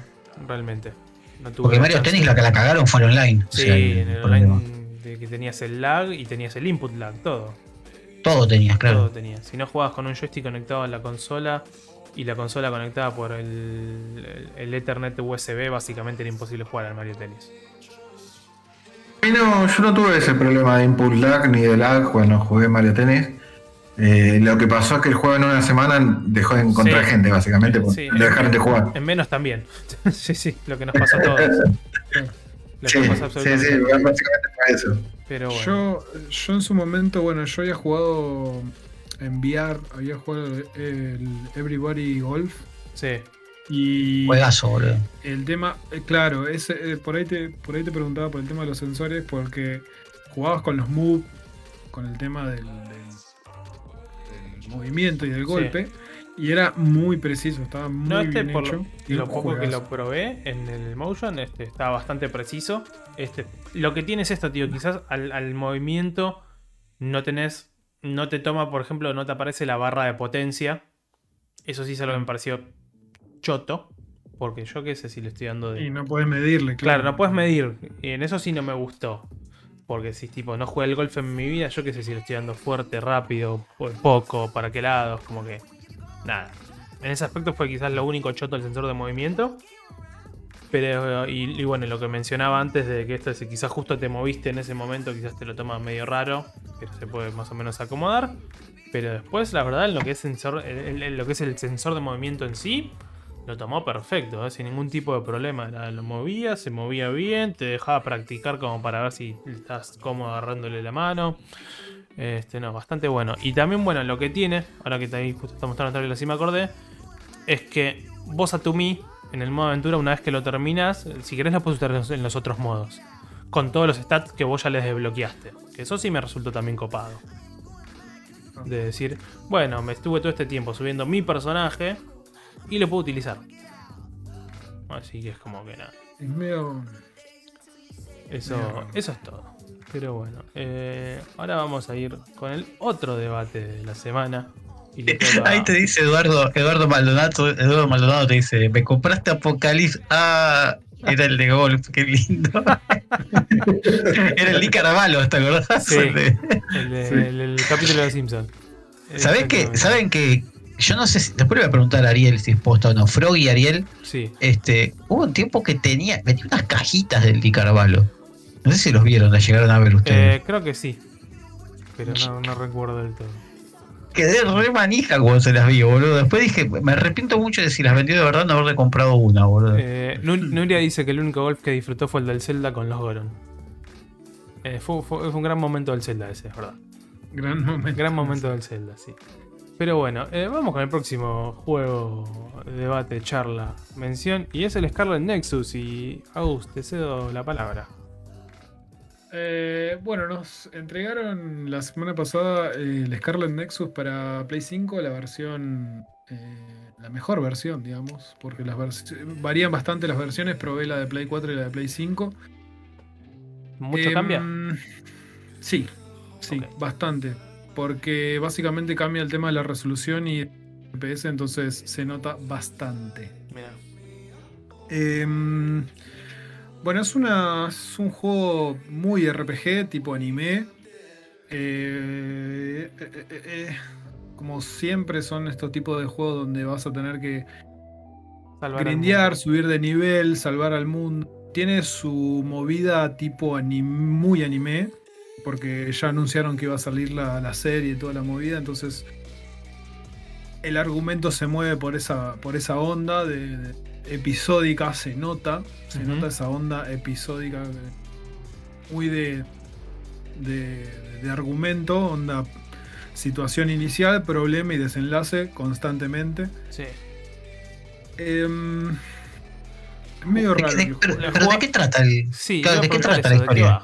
realmente. No tuve Porque chance. Tennis la que la cagaron fue el online. o Sí, sea, en el online de que tenías el lag y tenías el input lag, todo. Todo tenías, Todo claro. tenías. Si no jugabas con un joystick conectado a la consola y la consola conectada por el, el- el Ethernet USB, básicamente era imposible jugar al Mario Tennis. No, yo no tuve ese problema de input lag ni de lag cuando jugué Mario Tennis. Eh, lo que pasó es que el juego en una semana dejó de encontrar Sí. gente, básicamente, porque Sí. lo dejaron de jugar. En menos también. sí, sí, lo que nos pasó a todos. Lo Sí, que nos pasa sí, sí, absolutamente. básicamente fue eso. Pero bueno. Yo, yo en su momento, bueno, yo había jugado en VR, había jugado el Everybody Golf Sí. y Juegazo, boludo. el tema, eh, claro, ese, eh, por, ahí te, por ahí te preguntaba por el tema de los sensores, porque jugabas con los move, con el tema del movimiento y del golpe, y era muy preciso, estaba muy No, este bien por hecho. lo, y lo poco que lo probé en el motion, este está bastante preciso. Este, lo que tiene es esto, tío. Quizás al, al movimiento no tenés. No te toma, por ejemplo, no te aparece la barra de potencia. Eso sí es algo que me pareció choto. Porque yo qué sé si le estoy dando de. Y no puedes medirle, Claro, no puedes medir. Y en eso sí no me gustó. Porque si tipo no jugué el golf en mi vida, yo qué sé si lo estoy dando fuerte, rápido, po- poco, para qué lados, como que. Nada. En ese aspecto fue quizás lo único choto el sensor de movimiento. Pero, y, bueno, lo que mencionaba antes de que esto, si quizás justo te moviste en ese momento, quizás te lo toma medio raro, pero se puede más o menos acomodar. Pero después, la verdad, en lo que es lo que es el sensor de movimiento en sí, lo tomó perfecto, ¿eh? sin ningún tipo de problema. Lo movía, se movía bien, te dejaba practicar como para ver si estás cómodo agarrándole la mano. Este, no, bastante bueno. Y también, bueno, lo que tiene, ahora que ahí justo está mostrando la así me acordé, es que vos a tu Mi, en el modo aventura, una vez que lo terminas, si querés lo puedes usar en los- en los otros modos. Con todos los stats que vos ya les desbloqueaste. Que eso sí me resultó también copado. De decir, bueno, me estuve todo este tiempo subiendo mi personaje y lo puedo utilizar. Así que es como que nada. Es medio. Eso, eso es todo. Pero bueno, eh, ahora vamos a ir con el otro debate de la semana. Y le toca- Ahí te dice Eduardo, Eduardo Maldonado, Eduardo Maldonado te dice, me compraste Apocalipsis. Ah, era el de golf, qué lindo. era el Lee Carvalho, ¿te acordás? Sí. De- el, de- Sí. el- el capítulo de los Simpsons. ¿Sabés que. ¿Saben que Yo no sé si, después le voy a preguntar a Ariel si es posta o no. Froggy y Ariel, Sí. este, hubo un tiempo que tenía, metía unas cajitas del Di Carvalho. No sé si los vieron, las llegaron a ver ustedes. Eh, creo que sí. Pero no, no recuerdo del todo. Quedé re manija cuando se las vi, boludo. Después dije, me arrepiento mucho de si las vendió de verdad no haberle comprado una, boludo. Eh, Nu- Nuria dice que el único golf que disfrutó fue el del Zelda con los Goron. Eh, fue, fue- fue un gran momento del Zelda ese, es verdad. Gran momento. Gran momento del Zelda, sí. Pero bueno, eh, vamos con el próximo juego, debate, charla, mención. Y es el Scarlet Nexus. Y Agus, te cedo la palabra. Eh, bueno, nos entregaron la semana pasada eh, el Scarlet Nexus para Play 5, la versión, eh, la mejor versión, digamos, porque las varían bastante las versiones. Probé la de Play 4 y la de Play 5. ¿Mucho Em, cambia? Sí, sí, bastante. Porque básicamente cambia el tema de la resolución y FPS, entonces se nota bastante. Mira. Em, bueno, es, una, es un juego muy RPG, tipo anime. Eh, eh, eh, como siempre son estos tipos de juegos donde vas a tener que Salvar grindear, subir de nivel, salvar al mundo. Tiene su movida tipo ani- muy anime. Porque ya anunciaron que iba a salir la, la serie y toda la movida, entonces el argumento se mueve por esa, por esa onda de, de episódica, se nota, se nota esa onda episódica eh, muy de, de, de argumento, onda situación inicial, problema y desenlace constantemente. Sí. Em, es medio ¿De, raro. pero, ¿de qué trata el.? Sí, Claro, ¿de qué trata la eso, ¿de qué historia?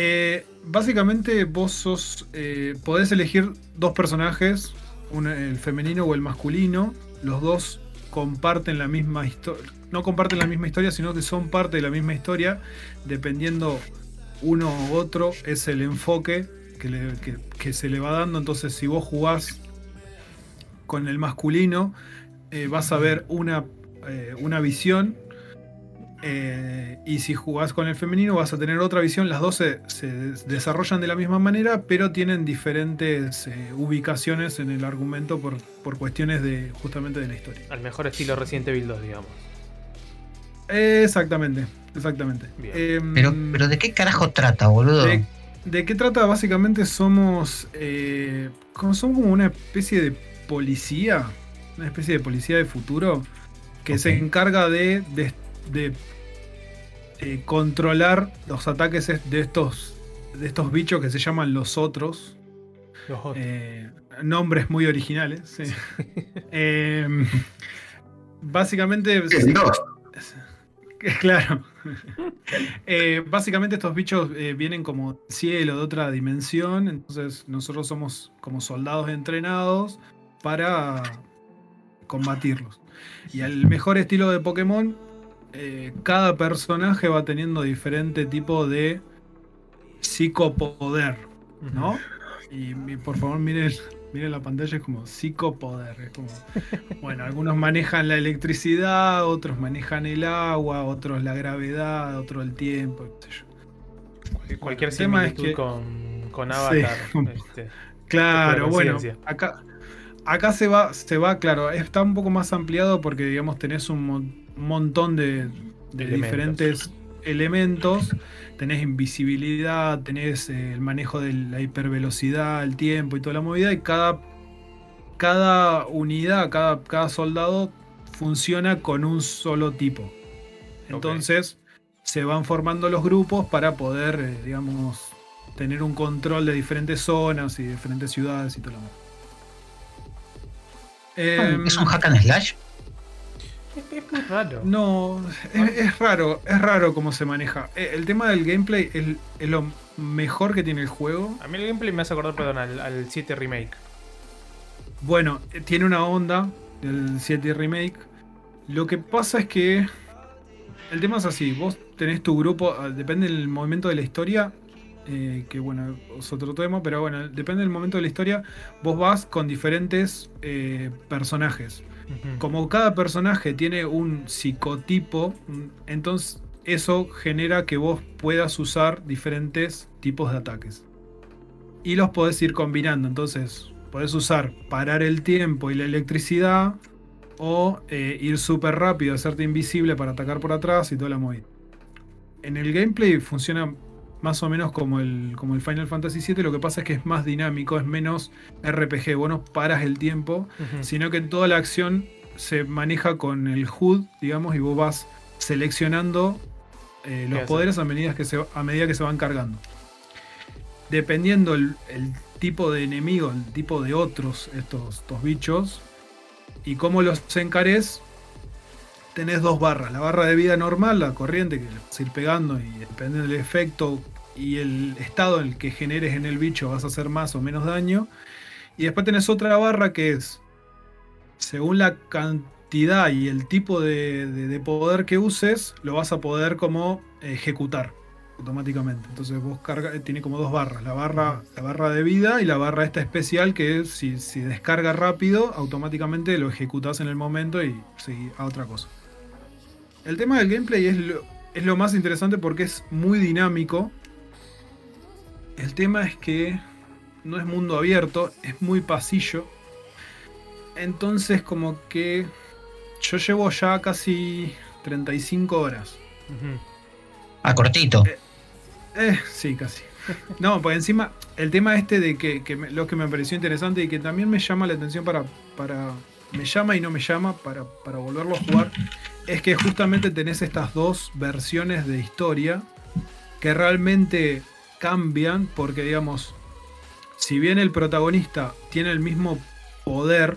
Eh, básicamente vos sos. eh, podés elegir dos personajes, el femenino o el masculino. Los dos comparten la misma historia. No comparten la misma historia, sino que son parte de la misma historia. Dependiendo uno u otro, es el enfoque que, se le va dando. Entonces, si vos jugás con el masculino, eh, vas a ver una, una visión eh, y si jugás con el femenino vas a tener otra visión. Las dos se, se desarrollan de la misma manera, pero tienen diferentes eh, ubicaciones en el argumento por, por cuestiones de justamente de la historia. Al mejor estilo Resident Evil 2, digamos. Exactamente, exactamente. Em, Pero, pero ¿de qué carajo trata, boludo? de, de qué trata? Básicamente somos. eh, como son como una especie de policía. Una especie de policía de futuro. Que se encarga de. de- de, eh, controlar los ataques es- de estos. De estos bichos que se llaman los otros. Los otros. Eh, nombres muy originales. sí. Em, básicamente. Claro. Eh, básicamente estos bichos eh, vienen como del cielo, de otra dimensión. Entonces nosotros somos como soldados entrenados para combatirlos. Y al mejor estilo de Pokémon, eh, cada personaje va teniendo diferente tipo de psicopoder, ¿no? Y, y por favor miren, miren la pantalla, es como psicopoder. Es como, bueno, algunos manejan la electricidad, otros manejan el agua, otros la gravedad, otros el tiempo, qué sé yo. Cualquier- Cualquier tema es que- con, con Sí. Avatar. este, Claro, bueno, acá, acá se va, se va, claro, está un poco más ampliado porque digamos tenés un, mon- un montón de, de Elementos. diferentes elementos. Tenés invisibilidad, tenés eh, el manejo de la hipervelocidad, el tiempo y toda la movida. Y cada, cada unidad, cada, cada soldado funciona con un solo tipo. Entonces se van formando los grupos para poder, eh, digamos, tener un control de diferentes zonas y diferentes ciudades y todo lo demás. Em, ¿Es un hack and slash? Es, muy raro. No, es, es raro, es raro cómo se maneja. Eh, El tema del gameplay es, es lo mejor que tiene el juego. A mí el gameplay me hace acordar, perdón, al, al 7 Remake. Bueno, eh, tiene una onda del 7 Remake. Lo que pasa es que el tema es así, vos tenés tu grupo, ah, depende del momento de la historia, eh, que bueno, es otro tema, pero bueno, depende del momento de la historia, vos vas con diferentes eh, personajes. Como cada personaje tiene un psicotipo, mm, entonces eso genera que vos puedas usar diferentes tipos de ataques. Y los podés ir combinando. Entonces, podés usar parar el tiempo y la electricidad. O eh, ir súper rápido, hacerte invisible para atacar por atrás y toda la movida. En el gameplay funciona más o menos como el, como el Final Fantasy VII. Lo que pasa es que es más dinámico, es menos RPG. Vos no paras el tiempo sino que toda la acción se maneja con el HUD, digamos, y vos vas seleccionando eh, ¿Qué los poderes a medida, que se, a medida que se van cargando. Dependiendo el, el tipo de enemigo, el tipo de otros, estos, estos bichos, y cómo los encarés, tenés dos barras. La barra de vida normal, la corriente, que vas a ir pegando y depende del efecto y el estado en el que generes en el bicho vas a hacer más o menos daño. Y después tenés otra barra que es, según la cantidad y el tipo de, de- de poder que uses, lo vas a poder como ejecutar automáticamente. Entonces vos carga, eh, tiene como dos barras, la barra, la barra de vida y la barra esta especial que si, si descarga rápido, automáticamente lo ejecutas en el momento y a otra cosa. El tema del gameplay es lo, es lo más interesante porque es muy dinámico. El tema es que no es mundo abierto, es muy pasillo. Entonces como que yo llevo ya casi 35 horas. Ah, cortito. Eh, Eh, sí, casi. No, pues encima, el tema este de que, que me- lo que me pareció interesante y que también me llama la atención para. para me llama y no me llama para, para volverlo a jugar. Es que justamente tenés estas dos versiones de historia que realmente cambian. Porque, digamos, si bien el protagonista tiene el mismo poder,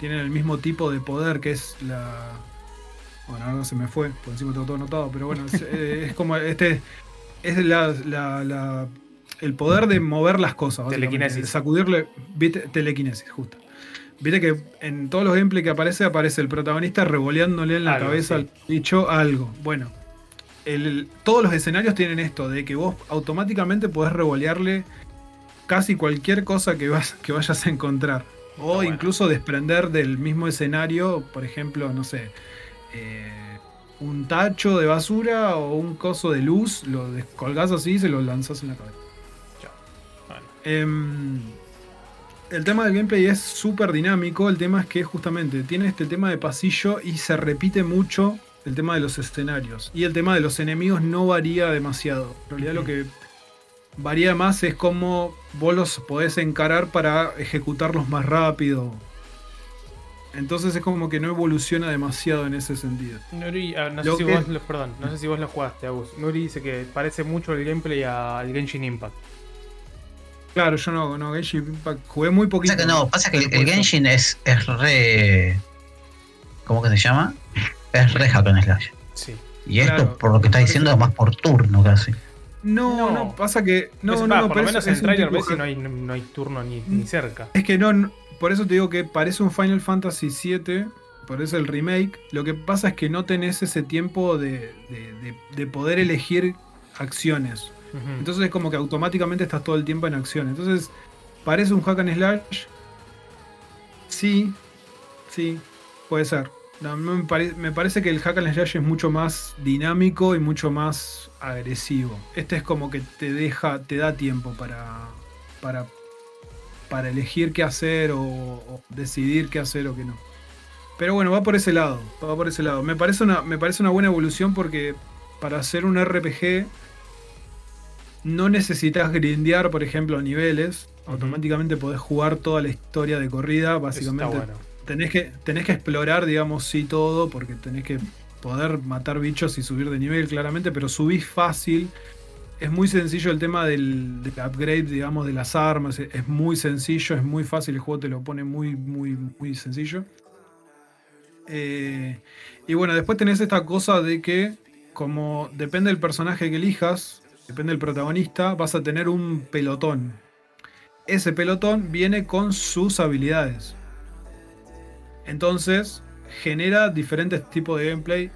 tiene el mismo tipo de poder que es la. Bueno, ahora se me fue, por encima tengo todo anotado, pero bueno, es, eh, es como este. Es la, la- la- el poder de mover las cosas. Telequinesis. de sacudirle. Telequinesis, justo. Viste que en todos los gameplays que aparece, aparece el protagonista revoleándole en la Algo, cabeza sí. al bicho algo. Bueno, el- todos los escenarios tienen esto, de que vos automáticamente podés revolearle casi cualquier cosa que, vas, que vayas a encontrar. O bueno. incluso desprender del mismo escenario, por ejemplo, no sé, eh, un tacho de basura o un coso de luz, lo descolgás así y se lo lanzas en la cabeza. Ya. Bueno. Em, el tema del gameplay es súper dinámico. El tema es que justamente tiene este tema de pasillo y se repite mucho el tema de los escenarios. Y el tema de los enemigos no varía demasiado. En realidad lo que varía más es cómo vos los podés encarar para ejecutarlos más rápido. Entonces es como que no evoluciona demasiado en ese sentido. Nuri, ah, no sé Lo si que- vos perdón, no sé si vos lo jugaste, Agus. Nuri dice que parece mucho el gameplay al Genshin Impact. Claro, yo no, no, Genshin Impact jugué muy poquito. Pasa que no, pasa que el, el. Genshin es, es re. ¿Cómo que se llama? Es re hack and slash. Sí. Y esto, Claro, por lo que está diciendo, es parece- más por turno casi. No, No. no, pasa que. No, no, va, no, por lo menos en un trailer ves no hay, no hay turno ni, Mm. ni cerca. Es que no, no- por eso te digo que parece un Final Fantasy VII, por eso el remake. Lo que pasa es que no tenés ese tiempo de, de- de- de poder elegir acciones. Entonces es como que automáticamente estás todo el tiempo en acción. Entonces, parece un hack and slash. Sí, sí, puede ser. Me parece que el hack and slash es mucho más dinámico y mucho más agresivo. Este es como que te deja, te da tiempo para, para, para elegir qué hacer o, o decidir qué hacer o qué no. Pero bueno, va por ese lado, va por ese lado. Me parece una, me parece una buena evolución porque para hacer un RPG no necesitas grindear, por ejemplo, niveles. Automáticamente podés jugar toda la historia de corrida. Básicamente bueno. tenés, que, tenés que explorar, digamos, sí todo, porque tenés que poder matar bichos y subir de nivel, claramente, pero subís fácil. Es muy sencillo el tema del, del upgrade, digamos, de las armas. Es, es muy sencillo, es muy fácil. El juego te lo pone muy, muy, muy sencillo. Eh, y bueno, después tenés esta cosa de que, como depende del personaje que elijas, depende del protagonista, vas a tener un pelotón. Ese pelotón viene con sus habilidades. Entonces, genera diferentes tipos de gameplay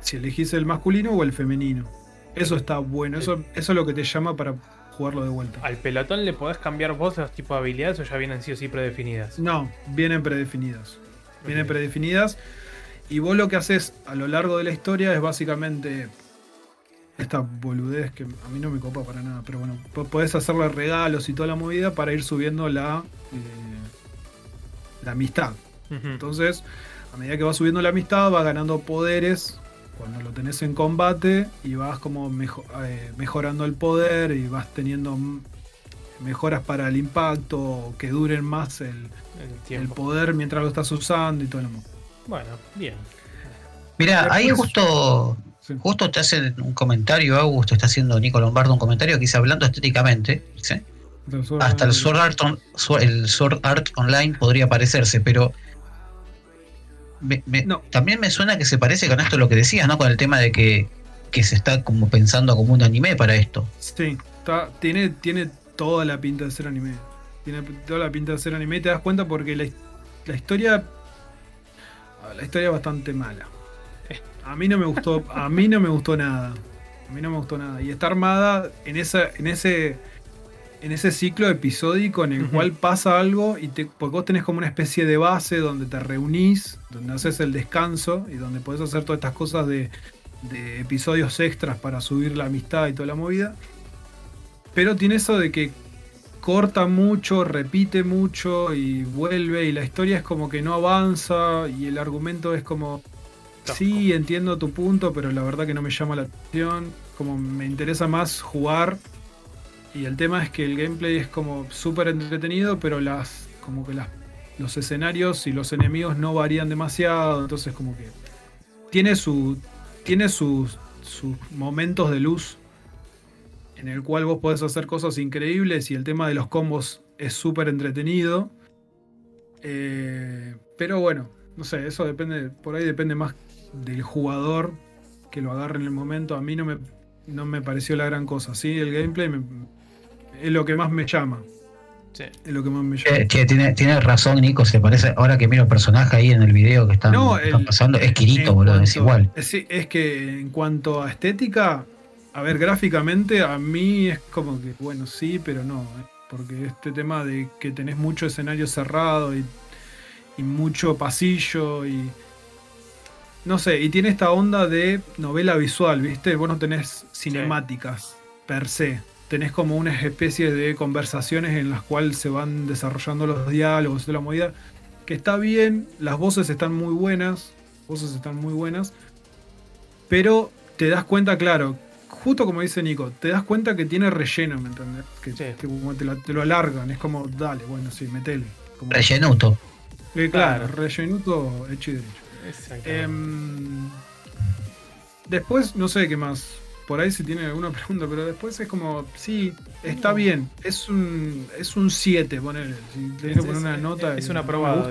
si elegís el masculino o el femenino. Eso está bueno, eso, eso es lo que te llama para jugarlo de vuelta. ¿Al pelotón le podés cambiar vos los tipos de habilidades o ya vienen sí o sí predefinidas? No, vienen predefinidas. Vienen predefinidas. Y vos lo que haces a lo largo de la historia es básicamente esta boludez que a mí no me copa para nada. Pero bueno, po- podés hacerle regalos y toda la movida para ir subiendo la, eh, la amistad. Entonces, a medida que vas subiendo la amistad, vas ganando poderes cuando lo tenés en combate y vas como eh, mejorando el poder y vas teniendo mejoras para el impacto, que duren más el, El el poder mientras lo estás usando y todo lo demás. Bueno, bien. Mira, ahí justo, Sí. justo te hace un comentario, Augusto, está haciendo Nico Lombardo un comentario que dice hablando estéticamente, dice, hasta el Sword Art, on- Sword- el Sword Art Online podría parecerse, pero me- me- No. también me suena que se parece con esto lo que decías, ¿no? Con el tema de que, que se está como pensando como un anime para esto. Sí, está- tiene, tiene toda la pinta de ser anime. Tiene toda la pinta de ser anime te das cuenta porque la, la historia. La historia es bastante mala. A mí no me gustó. A mí no me gustó nada. A mí no me gustó nada. Y está armada en esa. en ese. En ese ciclo episódico en el cual pasa algo y te, porque vos tenés como una especie de base donde te reunís, donde haces el descanso y donde podés hacer todas estas cosas de, de episodios extras para subir la amistad y toda la movida. Pero tiene eso de que corta mucho, repite mucho y vuelve y la historia es como que no avanza y el argumento es como sí, entiendo tu punto, pero la verdad que no me llama la atención. Como me interesa más jugar. Y el tema es que el gameplay es como súper entretenido, pero las. como que las, los escenarios y los enemigos no varían demasiado. Entonces como que. Tiene su. Tiene sus, sus momentos de luz. En el cual vos podés hacer cosas increíbles. Y el tema de los combos es súper entretenido. Eh, pero bueno, no sé, eso depende, por ahí depende más del jugador que lo agarre en el momento. A mí no me, no me pareció la gran cosa. Sí, el gameplay me- es lo que más me llama. Sí. Es lo que más me llama. Eh, que tiene, tiene razón, Nico, se parece. Ahora que miro el personaje ahí en el video que están, No, están el- pasando, es Kirito, boludo, es igual. Es que en cuanto a estética, a ver, gráficamente, a mí es como que, bueno, sí, pero no. eh, Porque este tema de que tenés mucho escenario cerrado y, y mucho pasillo y. No sé, y tiene esta onda de novela visual, ¿viste? Vos no tenés cinemáticas per se. Tenés como una especie de conversaciones en las cuales se van desarrollando los diálogos de la movida. Que está bien, las voces están muy buenas. Voces están muy buenas. Pero te das cuenta, claro, justo como dice Nico, te das cuenta que tiene relleno, ¿me entendés? Que, Sí. que como te, la- te lo alargan, es como, dale, bueno, sí, metele. Como, Rellenuto. Eh, claro, Claro. rellenuto hecho y derecho. Exactamente. Em, después, no sé qué más. Por ahí si tienen alguna pregunta, pero después es como, sí, está bien. Es un es un 7, ponele. Si tenés que Es- poner una es- nota. Es que un aprobado.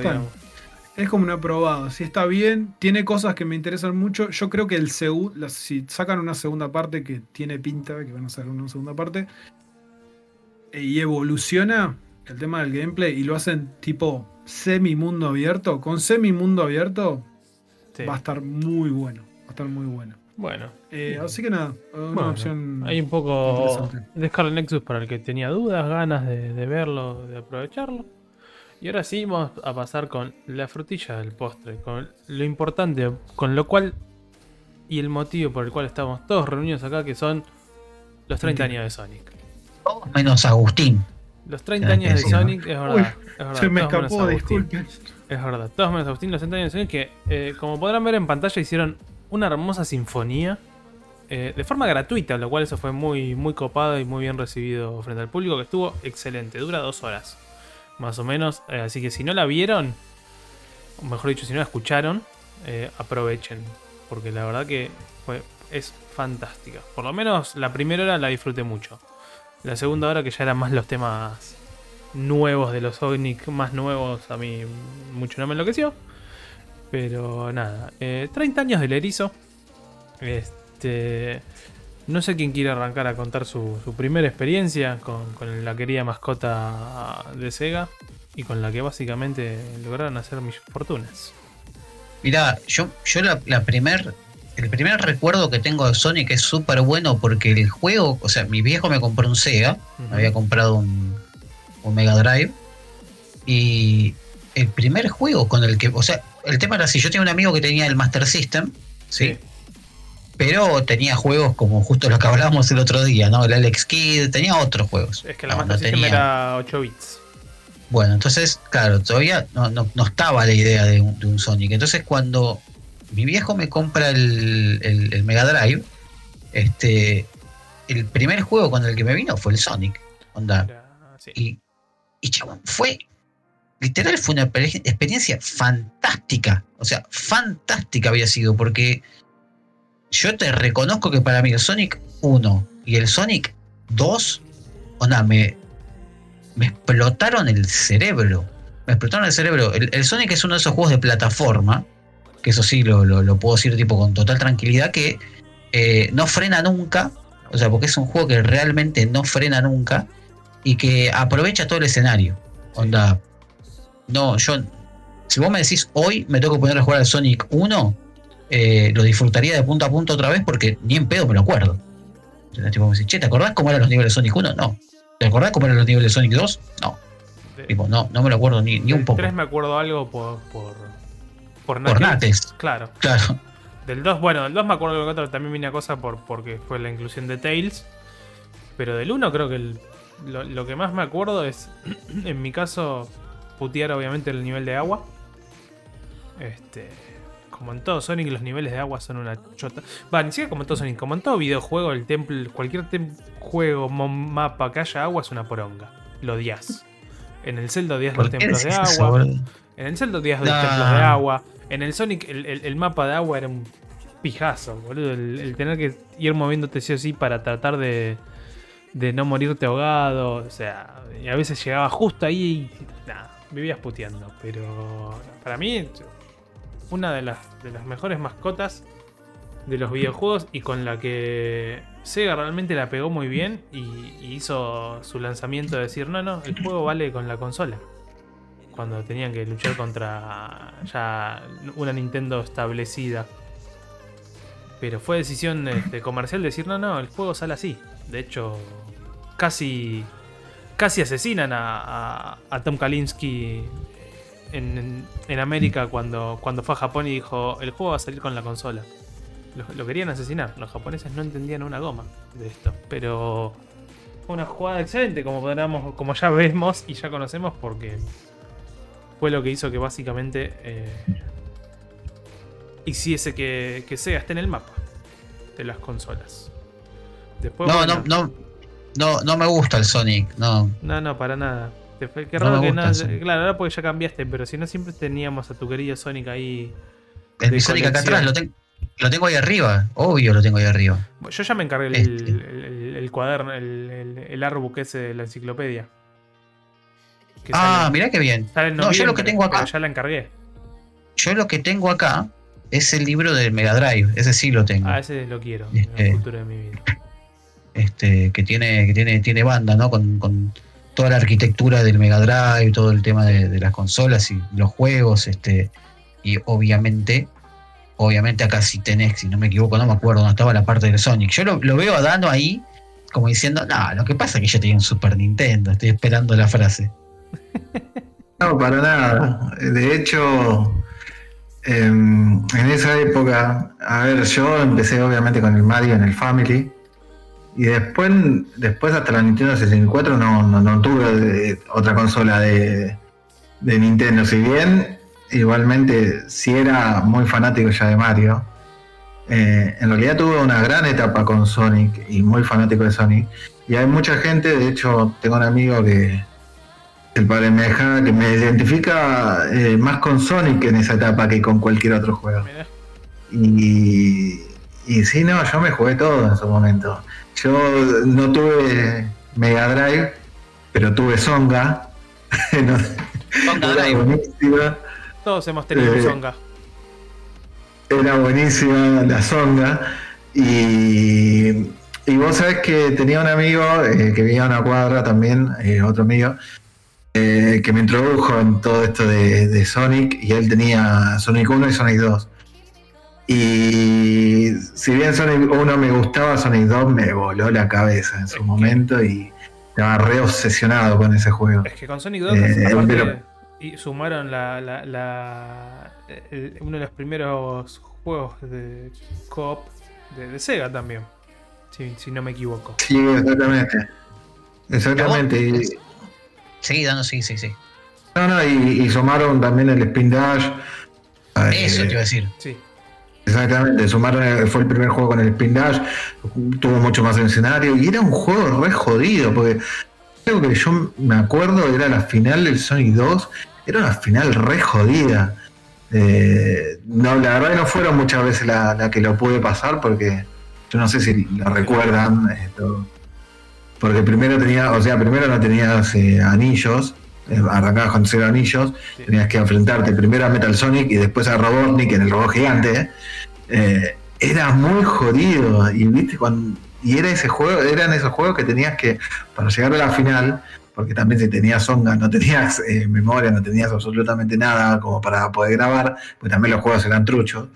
Es como un aprobado. Si está bien, tiene cosas que me interesan mucho. Yo creo que el segu- la- si sacan una segunda parte que tiene pinta, que van a sacar una segunda parte, eh, y evoluciona el tema del gameplay y lo hacen tipo semi mundo abierto, con semi mundo abierto, Sí. va a estar muy bueno. Va a estar muy bueno. Bueno, Eh, así que nada, una Bueno, opción. hay un poco de Scarlet Nexus para el que tenía dudas, ganas de, de verlo, de aprovecharlo. Y ahora sí vamos a pasar con la frutilla del postre, con lo importante, con lo cual y el motivo por el cual estamos todos reunidos acá, que son los 30 años de Sonic. Todos menos Agustín. Los 30 Tenés que años de. Sonic, es verdad. Uy, es verdad, Se me escapó, Agustín. disculpen. Es verdad, todos menos Agustín, los 30 años que eh, como podrán ver en pantalla hicieron una hermosa sinfonía eh, de forma gratuita, lo cual eso fue muy, muy copado y muy bien recibido frente al público, que estuvo excelente, dura dos horas, más o menos. eh, así que si no la vieron, o mejor dicho, si no la escucharon, aprovechen, porque la verdad que es fantástica. Por lo menos la primera hora la disfruté mucho. La segunda hora, que ya eran más los temas nuevos de los Sonic, más nuevos, a mí mucho no me enloqueció. Pero nada, eh, 30 años del erizo. Este. No sé quién quiere arrancar a contar su, su primera experiencia con, con la querida mascota de Sega y con la que básicamente lograron hacer mis fortunas. Mirá, yo, yo la, la primer, el primer recuerdo que tengo de Sonic es súper bueno porque el juego, o sea, mi viejo me compró un Sega, me había comprado un, un Mega Drive, y el primer juego con el que, o sea, el tema era así, yo tenía un amigo que tenía el Master System, ¿sí? Pero tenía juegos como justo lo que hablábamos el otro día, ¿no? El Alex Kidd, tenía otros juegos. Es que la No, Master no System tenía. era 8 bits. Bueno, entonces, claro, todavía no, no- no estaba la idea de un, de un Sonic. Entonces, cuando mi viejo me compra el, el- el Mega Drive, este, el primer juego con el que me vino fue el Sonic. Onda. Sí. Y, y chabón, fue. Literal, fue una exper- experiencia fantástica. O sea, fantástica había sido, porque yo te reconozco que para mí el Sonic 1 y el Sonic 2, onda, me, me explotaron el cerebro. Me explotaron el cerebro. El, el Sonic es uno de esos juegos de plataforma, que eso sí lo, lo- lo puedo decir tipo con total tranquilidad, que eh, no frena nunca. O sea, porque es un juego que realmente no frena nunca y que aprovecha todo el escenario. Onda, no, yo, si vos me decís hoy me tengo que poner a jugar al Sonic 1, eh, lo disfrutaría de punto a punto otra vez porque ni en pedo me lo acuerdo. Sea, tipo, me decís, che, ¿te acordás cómo eran los niveles de Sonic 1? No. ¿Te acordás cómo eran los niveles de Sonic 2? No. De- Tipo, no, no me lo acuerdo ni, ni un del poco. 3 me acuerdo algo por. por. por Por Knuckles. Nates, Claro. claro. Del 2, bueno, del 2 me acuerdo que otro también vine a cosa por, porque fue la inclusión de Tails. Pero del 1 creo que el- lo, lo que más me acuerdo es, en mi caso, putear obviamente el nivel de agua. Este. como en todo Sonic, los niveles de agua son una chota. Va, ni siquiera como en todo Sonic, como en todo videojuego, el templo, cualquier tem- juego, mapa que haya agua es una poronga. Lo odias. En el Zelda odias los ¿Por qué templos de eso, agua. En el Zelda odias los Nah. templos de agua. En el Sonic, el, el- el mapa de agua era un pijazo, boludo. El, el tener que ir moviéndote sí o sí para tratar de, de no morirte ahogado. O sea, y a veces llegaba justo ahí y nada, vivías puteando. Pero para mí, una de las, de las mejores mascotas de los videojuegos y con la que Sega realmente la pegó muy bien y, hizo su lanzamiento de decir, no, no, el juego vale con la consola. Cuando tenían que luchar contra ya una Nintendo establecida. Pero fue decisión este, comercial decir, no, no, el juego sale así. De hecho, casi, casi asesinan a, a- a Tom Kalinske en, en- en América cuando, cuando fue a Japón y dijo, el juego va a salir con la consola. Lo, lo querían asesinar. Los japoneses no entendían una goma de esto. Pero fue una jugada excelente, como podríamos, como ya vemos y ya conocemos, porque fue lo que hizo que básicamente eh, hiciese que, que Sega esté en el mapa de las consolas. Después, No, bueno, no, no, no, no me gusta el Sonic, no. no, no, para nada. Qué No raro que el Sonic. Claro, ahora porque ya cambiaste, pero si no, siempre teníamos a tu querido Sonic ahí. El mi Sonic acá atrás lo, ten- lo tengo ahí arriba, obvio lo tengo ahí arriba. Yo ya me encargué el, Este. el- el- el cuaderno, el, el, el artbook ese de la enciclopedia. Ah, sale- mirá qué bien. en no, yo lo que tengo acá- Ya la encargué. Yo lo que tengo acá es el libro del Mega Drive, ese sí lo tengo. Ah, ese lo quiero. en Este. La cultura de mi vida. Este, que tiene, que tiene, tiene banda, ¿no? Con, con toda la arquitectura del Mega Drive, todo el tema de, las consolas y los juegos, este, y obviamente, obviamente acá si tenés, si no me equivoco, no me acuerdo dónde estaba la parte del Sonic. Yo lo, lo veo a Dano ahí, como diciendo, no, lo que pasa es que yo tenía un Super Nintendo, estoy esperando la frase. No, para nada. De hecho, em, en esa época, a ver, yo empecé obviamente con el Mario en el Family. Y después, después hasta la Nintendo 64 no, no, no tuve eh, otra consola de, de Nintendo. Si bien igualmente sí era muy fanático ya de Mario. eh, en realidad tuve una gran etapa con Sonic y muy fanático de Sonic. Y hay mucha gente, de hecho tengo un amigo que, el padre me deja, que me identifica eh, más con Sonic en esa etapa que con cualquier otro juego. Mirá. Y, y sí, no, yo me jugué todo en su momento. Yo no tuve Mega Drive, pero tuve Songa. No, Songa Drive. buenísima. Todos hemos tenido un Eh, Zonga. Era buenísima la Songa. Y, y vos sabés que tenía un amigo eh, que vivía a una cuadra también, eh, otro amigo, eh, que me introdujo en todo esto de, de Sonic y él tenía Sonic 1 y Sonic 2. Y si bien Sonic 1 me gustaba, Sonic 2 me voló la cabeza en su momento y estaba re obsesionado con ese juego. Es que con Sonic 2, eh, aparte, pero- y sumaron la, la- la- el- uno de los primeros juegos de co-op de, de Sega también. Si, si no me equivoco. Sí, exactamente. Exactamente. Y, Sí, Dano, sí, sí, sí. no, no, y, y sumaron también el Spin Dash. Eso Eh, te iba a decir. Sí. Exactamente, sumaron, el- fue el primer juego con el Spin Dash, tuvo mucho más escenario y era un juego re jodido, porque algo que yo me acuerdo era la final del Sonic 2, era una final re jodida. Eh, no, la verdad que no fueron muchas veces la, la que lo pude pasar, porque yo no sé si lo recuerdan, esto, porque primero tenía, o sea, primero no tenías eh, anillos, eh, arrancabas con cero anillos, Sí. tenías que enfrentarte primero a Metal Sonic y después a Robotnik en el robot gigante. Eh, era muy jodido y viste cuando y era ese juego, eran esos juegos que tenías que para llegar a la final, porque también si tenías Songa no tenías eh, memoria, no tenías absolutamente nada como para poder grabar, pues también los juegos eran truchos.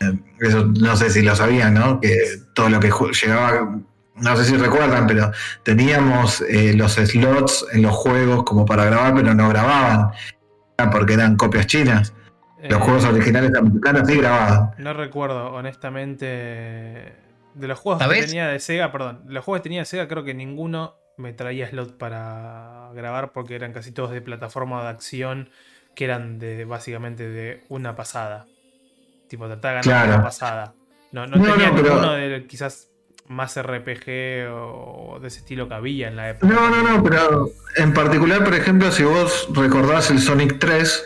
Eh, eso no sé si lo sabían, ¿no? Que todo lo que llegaba, no sé si recuerdan, pero teníamos eh, los slots en los juegos como para grabar, pero no grababan, porque eran copias chinas. Los Eh, juegos originales americanos sí grababan. No recuerdo, honestamente. De los juegos ¿Sabés? que tenía de Sega, perdón. de Los juegos que tenía de Sega, creo que ninguno me traía slot para grabar porque eran casi todos de plataforma de acción que eran de básicamente de una pasada. Tipo, tratar de ganar Claro. la pasada. No, no, No, tenía no, pero- ninguno de quizás más RPG o de ese estilo que había en la época. No, no, no, pero en particular, por ejemplo, si vos recordás el Sonic 3,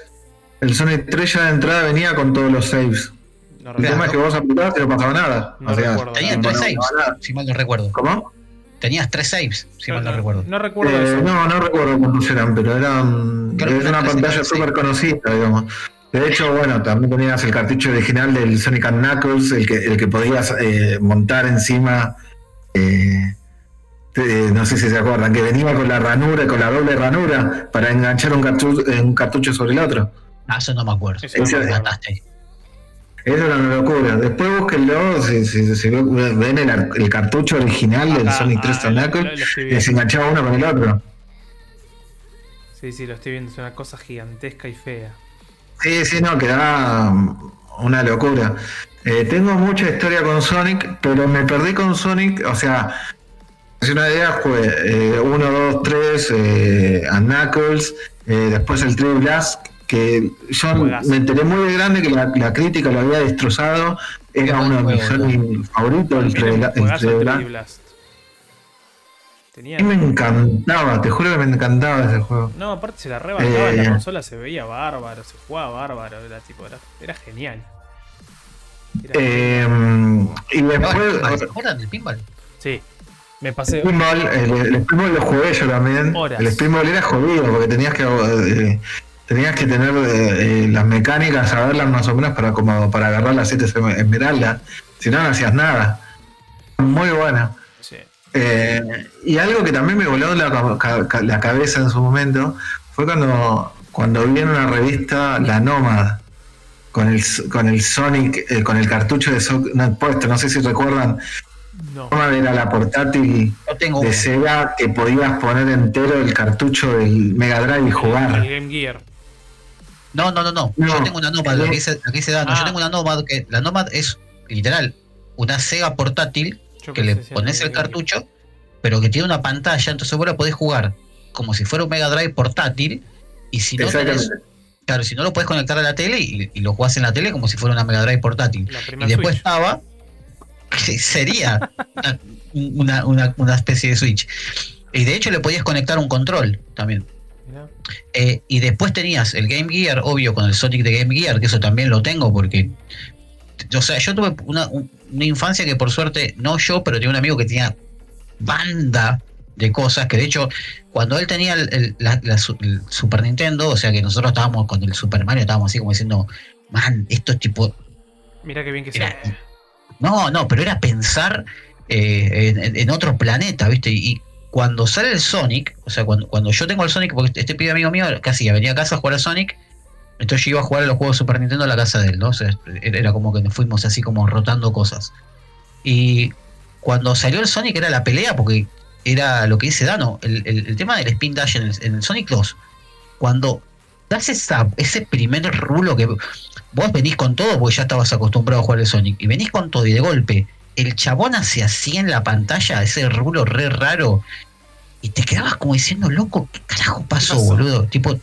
el Sonic 3 ya de entrada venía con todos los saves. No El recuerdo. tema es que vos apretabas y no pasaba nada. No o sea, recuerdo. Tenías tres saves, si mal no recuerdo. ¿Cómo? Tenías tres saves, si mal no recuerdo. No recuerdo Eh, eso. no, no recuerdo cuántos eran, pero eran. Creo eran una pantalla súper conocida, digamos. De hecho, bueno, también tenías el cartucho original del Sonic and Knuckles, el que, el que podías eh, montar encima. eh, eh, no sé si se acuerdan, que venía con la ranura, con la doble ranura, para enganchar un cartucho, un cartucho sobre el otro. Ah, eso no me acuerdo. Eso no me. Eso era una locura. Después búsquenlo, si, si- si ven el, ar- el cartucho original del Sonic ah, 3 lo- lo- Knuckles, que se enganchaba uno con el otro. Sí, sí, lo estoy viendo. Es una cosa gigantesca y fea. Sí, sí, no, quedaba mm, una locura. Eh, tengo mucha historia con Sonic, pero me perdí con Sonic, o sea, es una idea, jugué 1, 2, 3, a Knuckles, eh, después el 3 Blast, que yo me enteré muy de grande que la, la crítica lo había destrozado, era uno de mis favoritos, el 3 Tiene un Bla- el juegazo 3 el Blast. 3D Blast. Tenía. A mí me encantaba, te juro que me encantaba ese juego. No, aparte se la rebancaba Eh. la consola, se veía bárbaro, se jugaba bárbaro, era tipo, era, era genial. Era- Eh, y después, ¿Se acuerdan del pinball? sí, me pasé. El Pinball, el, el Pinball lo jugué yo también. Horas. El Pinball era jodido porque tenías que eh, tenías que tener eh, las mecánicas, saberlas más o menos para como para agarrar las 7 esmeraldas. Si no, no hacías nada. Muy buena. Eh, y algo que también me voló la, ca- ca- la cabeza en su momento fue cuando, cuando vi en una revista La Nómada con el, con el Sonic, eh, con el cartucho de Sonic puesto. No sé si recuerdan, No. Era la portátil Yo tengo de. Sega que podías poner entero el cartucho del Mega Drive y El jugar. Game Gear. No, no, no, no. No. Yo tengo una Nomad, lo que dice, lo que dice Dano. Ah. Yo tengo una Nomad que la Nomad es literal una Sega portátil Yo que le pones el cartucho, pero que tiene una pantalla, entonces vos la podés jugar como si fuera un Mega Drive portátil. Y si no tenés, claro, si no lo podés conectar a la tele y, y lo jugás en la tele como si fuera una Mega Drive portátil. Y después Switch. estaba, que sería una, una- una especie de Switch. Y de hecho le podías conectar un control también. Eh, y después tenías el Game Gear, obvio, con el Sonic de Game Gear, que eso también lo tengo porque. O sea, yo tuve una, un- una infancia que por suerte, no yo, pero tenía un amigo que tenía banda de cosas, que de hecho, cuando él tenía el, el- la- la su- el Super Nintendo, o sea que nosotros estábamos con el Super Mario, estábamos así como diciendo, man, esto es tipo, Mirá qué bien que se Era- no, no, pero era pensar eh, en, en otro planeta, ¿viste? Y, y cuando sale el Sonic, o sea, cuando, cuando yo tengo el Sonic, porque este pibe amigo mío casi venía a casa a jugar al Sonic, entonces yo iba a jugar a los juegos de Super Nintendo a la casa de él, ¿no? O sea, era como que nos fuimos así como rotando cosas. Y cuando salió el Sonic era la pelea, porque era lo que dice Dano, el, el- el tema del Spin Dash en el, en el Sonic 2. Cuando das esa, ese primer rulo que vos venís con todo, porque ya estabas acostumbrado a jugar el Sonic, y venís con todo y de golpe, el chabón hace así en la pantalla, ese rulo re raro, y te quedabas como diciendo, loco, ¿qué carajo pasó, pasó? boludo? Tipo,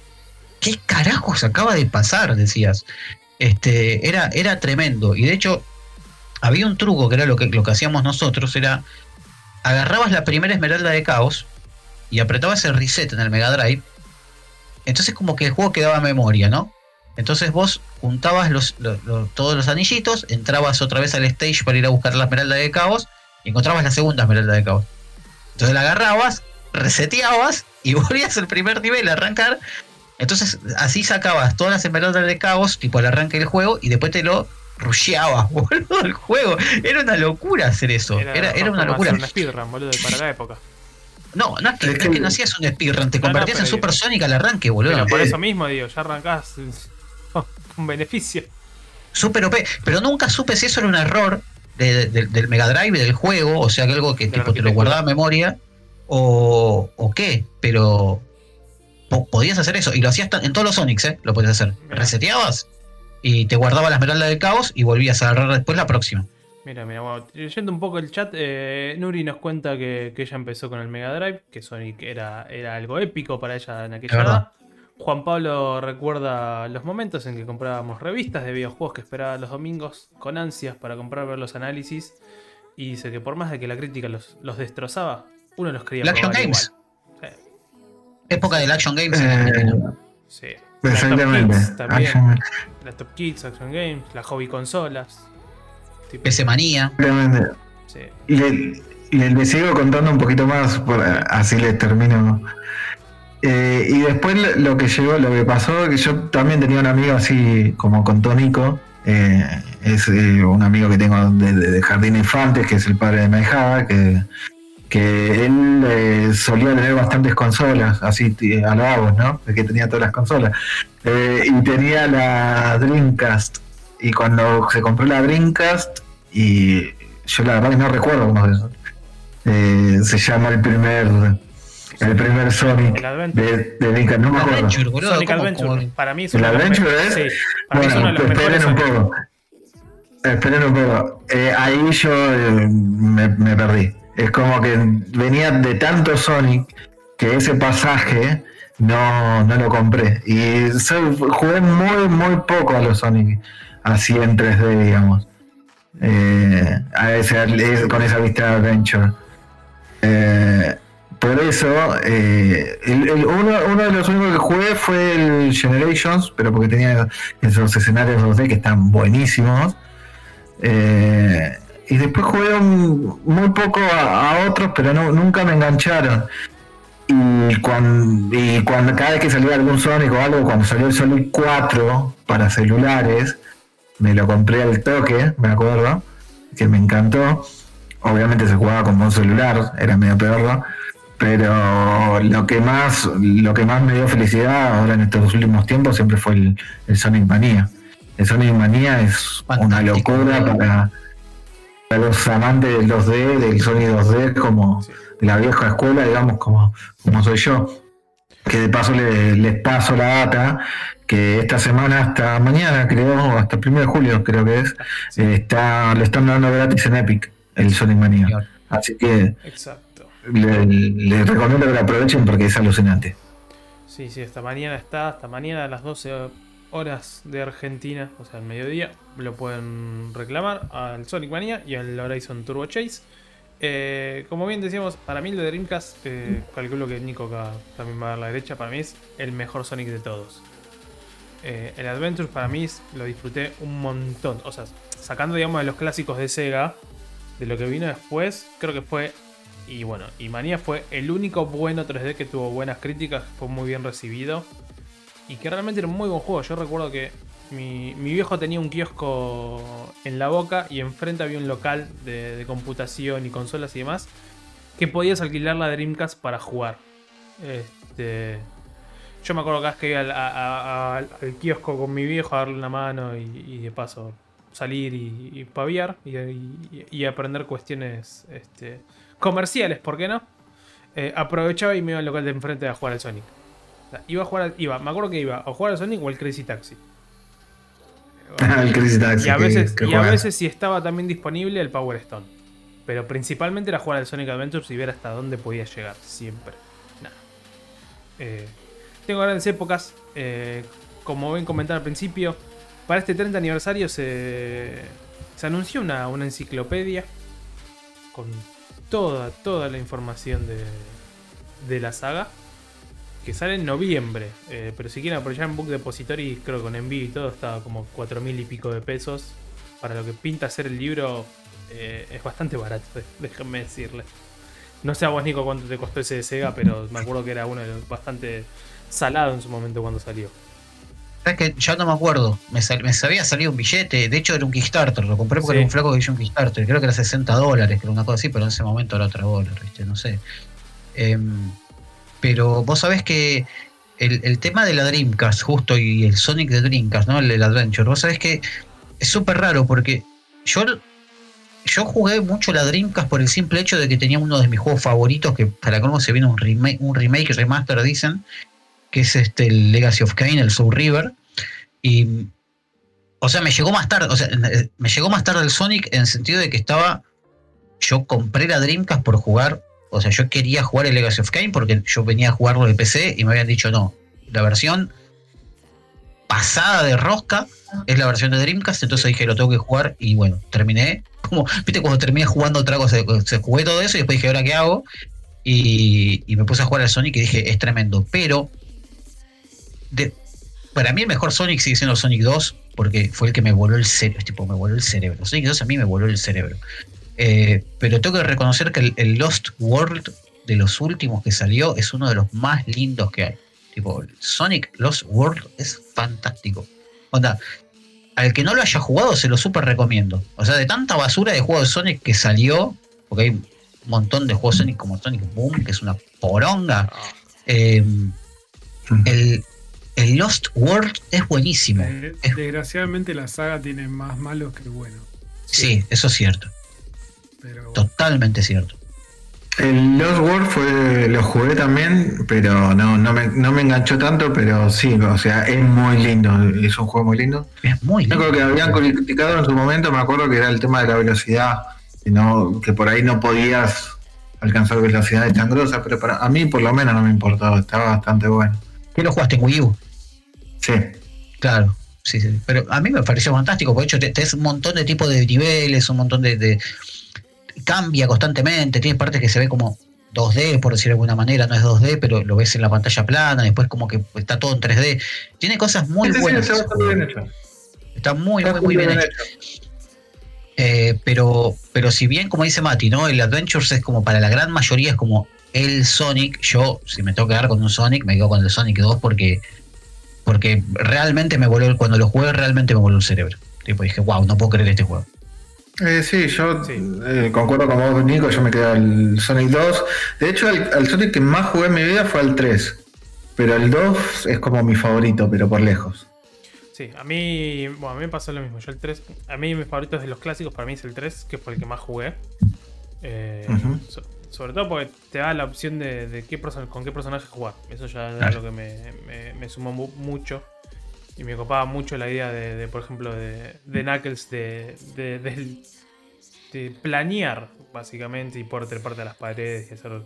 ¿qué carajos acaba de pasar? Decías. Este, era, era tremendo. Y de hecho, había un truco que era lo que, lo que hacíamos nosotros, era agarrabas la primera esmeralda de caos y apretabas el reset en el Mega Drive. Entonces como que el juego quedaba memoria, ¿no? Entonces vos juntabas los, lo- lo- todos los anillitos, entrabas otra vez al stage para ir a buscar la esmeralda de caos y encontrabas la segunda esmeralda de caos. Entonces la agarrabas, reseteabas y volvías al primer nivel a arrancar. Entonces así sacabas todas las esmeraldas de caos, tipo al arranque del juego, y después te lo rusheabas, boludo, el juego. Era una locura hacer eso. Era, era, una locura. hacer una speedrun, boludo, para la época. No, no es que, Es no que- hacías un speedrun, te No, no, convertías en Super Sonic al arranque, boludo. Pero por Eh. eso mismo, digo, ya arrancás oh, con beneficio. Super OP. Pero nunca supe si eso era un error de- de- del Mega Drive, del juego, o sea, que algo que tipo, te lo guardaba en memoria, o, o qué. Pero podías hacer eso, y lo hacías en todos los Sonics, ¿eh? Lo podías hacer. Mirá. Reseteabas y te guardaba la esmeralda del caos y volvías a agarrar después la próxima. Mira, mira, bueno, leyendo un poco el chat, eh, Nuri nos cuenta que, que ella empezó con el Mega Drive, que Sonic era, era algo épico para ella en aquella edad. Juan Pablo recuerda los momentos en que comprábamos revistas de videojuegos que esperaba los domingos con ansias para comprar ver los análisis. Y dice que por más de que la crítica los, los destrozaba, uno los El Action Games. igual. Época del Action Games. Eh, Sí. Exactamente. Las Top Kids también. Action- Las Top Kids, Action Games, las hobby consolas. Tipo, PC Manía. exactamente. sí. Le, le- le sigo contando un poquito más, por- así le termino. Eh, y después lo- que llegó, lo que pasó, que yo también tenía un amigo así como con Tónico, eh, es eh, un amigo que tengo de, de- de Jardín Infantes, que es el padre de Maijada, que, que él eh, solía tener bastantes consolas, así a lo vagos, ¿no? De que tenía todas las consolas. Eh, y tenía la Dreamcast. Y cuando se compró la Dreamcast, y yo la verdad que no recuerdo cómo es eso. Eh, se llama el primer el primer Sonic El de, de Dreamcast, no me acuerdo. Adventure, boludo. Sonic ¿cómo- Adventure. cómo- Para mí es ¿El Adventure es? Sí, para mí es uno de Bueno, los esperen un poco. Esperen un poco. Eh, ahí yo eh, me, me perdí. Es como que venía de tanto Sonic que ese pasaje no, no lo compré. Y jugué muy, muy poco a los Sonic así en 3D, digamos. Eh, con esa vista de Adventure. Eh, por eso, eh, uno, de los únicos que jugué fue el Generations, pero porque tenía esos escenarios 2D que están buenísimos. Y después jugué un- muy poco a, a otros, pero no, nunca me engancharon. Y cuando, y cuando cada vez que salía algún Sonic o algo, cuando salió el Sonic 4 para celulares, me lo compré al toque, me acuerdo, que me encantó. Obviamente se jugaba como un celular, era medio peor, pero lo que más, lo que más me dio felicidad ahora en estos últimos tiempos siempre fue el, el Sonic Mania. El Sonic Mania es una locura para, para los amantes del 2D, del Sonic 2D, como Sí. de la vieja escuela, digamos, como, como soy yo. Que de paso le- les paso la data, que esta semana hasta mañana, creo, hasta el 1 de julio, creo que es, Sí. está, lo están dando gratis en Epic, el Sonic Mania. Señor. Así que Exacto. le- les recomiendo que lo aprovechen porque es alucinante. Sí, sí, hasta mañana está, hasta mañana a las 12 horas de Argentina, o sea, al mediodía, lo pueden reclamar al Sonic Mania y al Horizon Turbo Chase. Eh, como bien decíamos, para mí el de Dreamcast, eh, calculo que Nico acá también va a dar la derecha, para mí es el mejor Sonic de todos. Eh, el Adventure para mí es- lo disfruté un montón, o sea, sacando digamos de los clásicos de Sega, de lo que vino después, creo que fue y bueno, y Manía fue el único bueno 3D que tuvo buenas críticas, fue muy bien recibido. Y que realmente era un muy buen juego. Yo recuerdo que mi, mi viejo tenía un kiosco en la boca y enfrente había un local de, computación y consolas y demás. Que podías alquilar la Dreamcast para jugar. Este, yo me acuerdo que cada vez que iba al, kiosco con mi viejo a darle una mano y, de paso salir y, paviar y, y- y aprender cuestiones este, comerciales, ¿por qué no? Eh, aprovechaba y me iba al local de enfrente a jugar al Sonic. O sea, iba a jugar, iba, me acuerdo que iba a jugar al Sonic o al Crazy Taxi. el Crazy Taxi Y a veces, que y a veces si estaba también disponible el Power Stone. Pero principalmente era jugar al Sonic Adventures y ver hasta dónde podía llegar. Siempre. Nada. Eh, tengo grandes épocas. eh, como ven comentar al principio. Para este 30 aniversario se, se anunció una, una enciclopedia. Con toda, toda la información de, de la saga. Que sale en noviembre. eh, pero si quieren aprovechar en Book Depository, creo que con envío y todo está como 4 mil y pico de pesos. Para lo que pinta hacer el libro, eh, es bastante barato, déjenme decirle. No sé a vos, Nico, cuánto te costó ese de Sega, pero me acuerdo que era uno de los bastante salado en su momento cuando salió. ¿Sabes que Ya no me acuerdo. Me, sal- me había salido un billete. De hecho, era un Kickstarter. Lo compré porque Sí. era un flaco que hizo un Kickstarter. Creo que era 60 dólares, que era una cosa así, pero en ese momento era otra dólar, ¿viste? No sé. Em, pero vos sabés que el, el tema de la Dreamcast, justo, y el Sonic de Dreamcast, ¿no? El del Adventure, vos sabés que es súper raro porque yo, yo jugué mucho la Dreamcast por el simple hecho de que tenía uno de mis juegos favoritos, que para cómo se viene un remake, un remake remaster, dicen, que es este el Legacy of Kain, el Soul River. Y. O sea, me llegó más tarde. O sea, me llegó más tarde el Sonic en el sentido de que estaba. Yo compré la Dreamcast por jugar. O sea, yo quería jugar el Legacy of Kain porque yo venía a jugarlo de PC y me habían dicho no. la versión pasada de rosca es la versión de Dreamcast, entonces dije lo tengo que jugar y bueno, terminé. Viste, cuando terminé jugando otra cosa, se jugué todo eso y después dije, ¿ahora qué hago? Y, me puse a jugar al Sonic y dije, es tremendo. Pero para mí el mejor Sonic sigue siendo Sonic 2 porque fue el que me voló el cerebro. Tipo, me voló el cerebro. Sonic 2 a mí me voló el cerebro. Eh, pero tengo que reconocer que el, Lost World de los últimos que salió es uno de los más lindos que hay. Tipo, Sonic Lost World es fantástico. Onda, al que no lo haya jugado se lo súper recomiendo. O sea, de tanta basura de juegos de Sonic que salió, porque hay un montón de juegos Sonic como Sonic Boom, que es una poronga. Eh, el, el Lost World es buenísimo. Desgraciadamente la saga tiene más malos que buenos. Sí, eso es cierto. Totalmente cierto. El Lost World fue, lo jugué también, pero no, no, me, no me enganchó tanto, pero sí, o sea, es muy lindo, es un juego muy lindo. Es muy lindo. Yo creo que habían criticado en su momento, me acuerdo que era el tema de la velocidad, que, no, que por ahí no podías alcanzar velocidades tan grosas, pero para a mí por lo menos no me importaba, estaba bastante bueno. ¿Qué lo jugaste en Wii U? Sí. Claro, sí, sí. Pero a mí me pareció fantástico, porque de hecho tenés un montón de tipos de niveles, un montón de, Cambia constantemente, tiene partes que se ve como 2D, por decir de alguna manera, no es 2D, pero lo ves en la pantalla plana, después como que está todo en 3D. Tiene cosas muy buenas. está, muy, muy, muy bien, hecho. Eh, pero, pero si bien, como dice Mati, ¿no? El Adventures es como para la gran mayoría, es como el Sonic. Yo, si me tengo que dar con un Sonic, me quedo con el Sonic 2 porque porque realmente me voló, cuando lo jugué, realmente me voló el cerebro. Tipo, dije, wow, no puedo creer este juego. Eh, sí, yo eh, concuerdo con vos, Nico, yo me quedé al Sonic 2. De hecho, el, Sonic que más jugué en mi vida fue al 3. Pero el 2 es como mi favorito, pero por lejos. Sí, a mí, bueno, a mí me pasó lo mismo. Yo el 3, a mí mis favoritos de los clásicos para mí es el 3, que fue el que más jugué. Eh, sobre todo porque te da la opción de, qué con qué personaje jugar. Eso ya es lo que me, sumó mucho. Y me copaba mucho la idea de, por ejemplo, de, Knuckles de, de, planear, básicamente, y por treparte a las paredes y hacer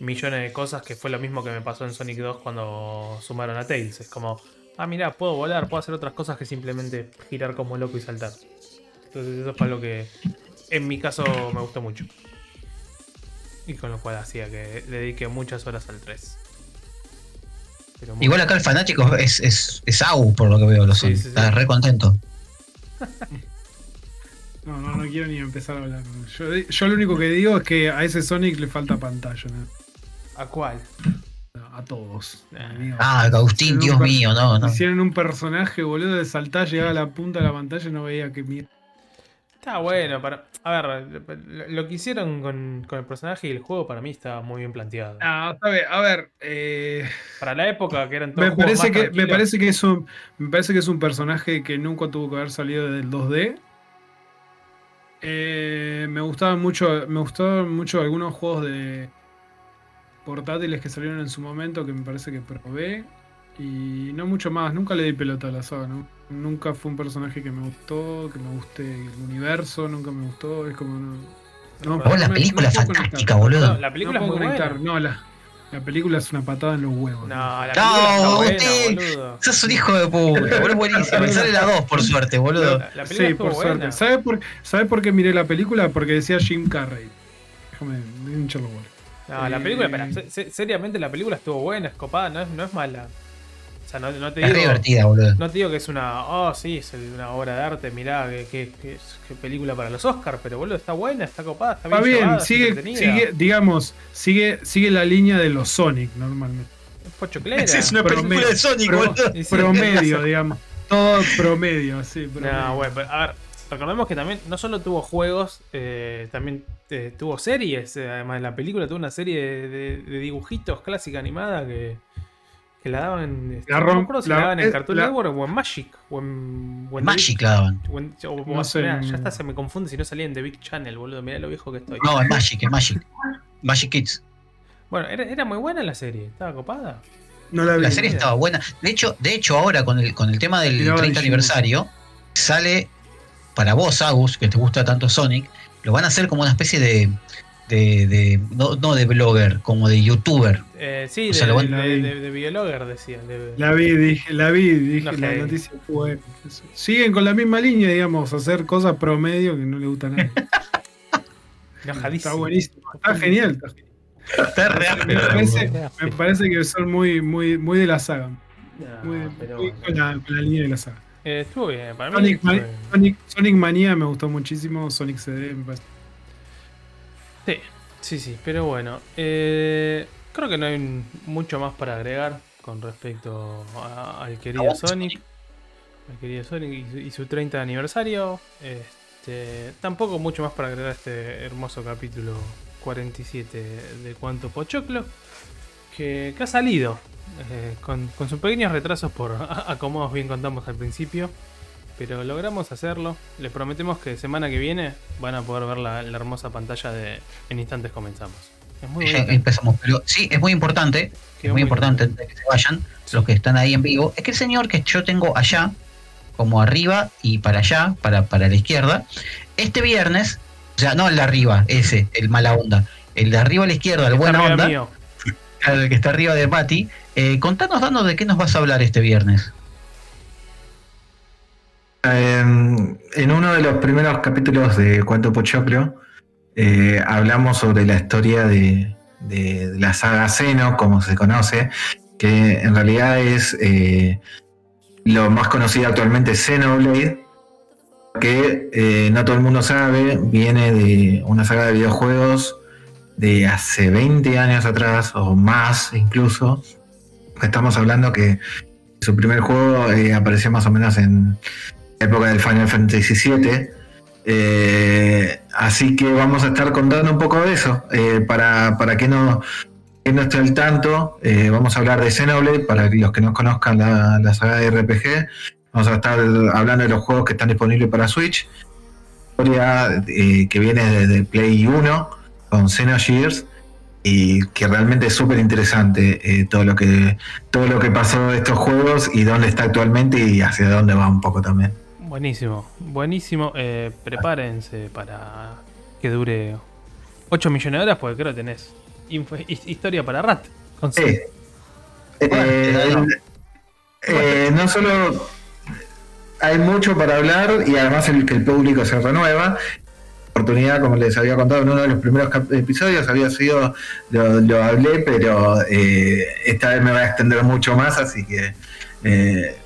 millones de cosas, que fue lo mismo que me pasó en Sonic 2 cuando sumaron a Tails. Es como, ah, mira, puedo volar, puedo hacer otras cosas que simplemente girar como loco y saltar. Entonces eso fue lo que en mi caso me gustó mucho. Y con lo cual hacía que le dedique muchas horas al 3. Igual acá el fanático es, es, es AU, por lo que veo, lo sí, Está re contento. No, no, no quiero ni empezar a hablar. Yo, yo, lo único que digo es que a ese Sonic le falta pantalla. ¿no? ¿A cuál? A todos. Ah, Agustín, Dios mío, no, no. Hicieron un personaje, boludo, de saltar, llegar a la punta de la pantalla y no veía que mierda. Está bueno, para, a ver, lo que hicieron con, el personaje y el juego para mí está muy bien planteado. Ah, a ver, a ver eh, para la época que eran todos me parece que me parece que es un me parece que es un personaje que nunca tuvo que haber salido del 2D. Eh, me gustaban mucho, me gustaban mucho algunos juegos de portátiles que salieron en su momento que me parece que probé. Y no mucho más, nunca le di pelota a la saga, ¿no? Nunca fue un personaje que me gustó, que me guste el universo, nunca me gustó, es como no. no la película es fantástica, boludo. la película es muy buena. No, la, la película es una patada en los huevos. No, la película no, boludo. Sos un hijo de puta, boludo, buenísimo. Me sale la 2, por suerte, boludo. La, película sí, por suerte. ¿Sabes por, ¿Sabe por qué miré la película? Porque decía Jim Carrey. Déjame hincharlo, boludo. No, la película, espera, seriamente la película estuvo buena, escopada, no es, no es mala. O sea, no, te digo, es divertida, boludo. No te digo que es una. Oh, sí, es una obra de arte, mirá, qué, película para los Oscars, pero boludo, está buena, está copada, está bien. Está bien, sigue, sigue, digamos, sigue, sigue la línea de los Sonic normalmente. Es pochoclera. Es una película de Sonic, boludo. promedio, digamos. Todo promedio, sí. Promedio. No, bueno, a ver, recordemos que también no solo tuvo juegos, eh, también eh, tuvo series. Eh, además de la película, tuvo una serie de dibujitos clásica animada que que la daban. Este, la no si la, daban en Cartoon Network o en Magic. O en, Magic la daban. no sé, ya está, se me confunde si no salía en The Big Channel, boludo. Mirá lo viejo que estoy. No, en Magic, en Magic. Magic Kids. Bueno, era, era muy buena la serie, estaba copada. No la, vi, la serie estaba buena. De hecho, de hecho ahora con el, con el tema del 30 aniversario, sale para vos, Agus, que te gusta tanto Sonic, lo van a hacer como una especie de de, de no, no de blogger, como de youtuber. Eh, sí, O sea, de, lo de, de, de- de biologger decían. de- La vi, dije, la vi, dije, No, la noticia fue buena. Siguen con la misma línea, digamos, hacer cosas promedio que no le gusta a nadie. enojadísimo. Está buenísimo, está genial. está genial. Está re Me parece, boludo. me parece que son muy, muy, muy de la saga. No, Muy, pero muy con, la, con la línea de la saga. Eh, estuvo bien, para mí. Sonic. Sonic, Sonic Manía me gustó muchísimo, Sonic CD me parece. Sí, sí, sí, pero bueno. eh, creo que no hay mucho más para agregar con respecto a- al querido Sonic. Al querido Sonic y su, y su 30 aniversario. Este, tampoco mucho más para agregar a este hermoso capítulo 47 de Cuanto Pochoclo. Que, que ha salido. eh, con, con sus pequeños retrasos por acomodos bien contamos al principio. Pero logramos hacerlo. Les prometemos que semana que viene van a poder ver la, la hermosa pantalla de En instantes comenzamos. Es muy Ya empezamos. Pero sí, es muy importante, es muy importante que se vayan, los que están ahí en vivo, es que el señor que yo tengo allá, como arriba y para allá, para, para la izquierda, este viernes, o sea, no el de arriba, ese, el mala onda, el de arriba a la izquierda, el buena onda, mío. el que está arriba de Mati, eh, contanos, dando de qué nos vas a hablar este viernes. Eh, en uno de los primeros capítulos de Cuento Pochoclo eh, hablamos sobre la historia de, la saga Xeno, como se conoce, que en realidad es eh, lo más conocido actualmente Xenoblade, que eh, no todo el mundo sabe, viene de una saga de videojuegos de hace 20 años atrás o más incluso. Estamos hablando que su primer juego eh, apareció más o menos en época del Final Fantasy VII. Eh, así que vamos a estar contando un poco de eso. Eh, para, para que no, no esté al tanto, eh, vamos a hablar de Xenoblade. Para los que no conozcan la, la saga de RPG, vamos a estar hablando de los juegos que están disponibles para Switch. Historia eh, que viene desde Play 1 con Xenogears y que realmente es súper interesante todo lo que todo lo que pasó de estos juegos y dónde está actualmente y hacia dónde va un poco también. Buenísimo, buenísimo. Eh, prepárense para que dure 8 millones de horas, porque creo que tenés info- historia para rat. Con. Eh, Bueno, eh, no solo hay mucho para hablar y además el que el público se renueva. Oportunidad, como les había contado en uno de los primeros episodios, había sido, lo, lo hablé, pero eh, esta vez me va a extender mucho más, así que eh,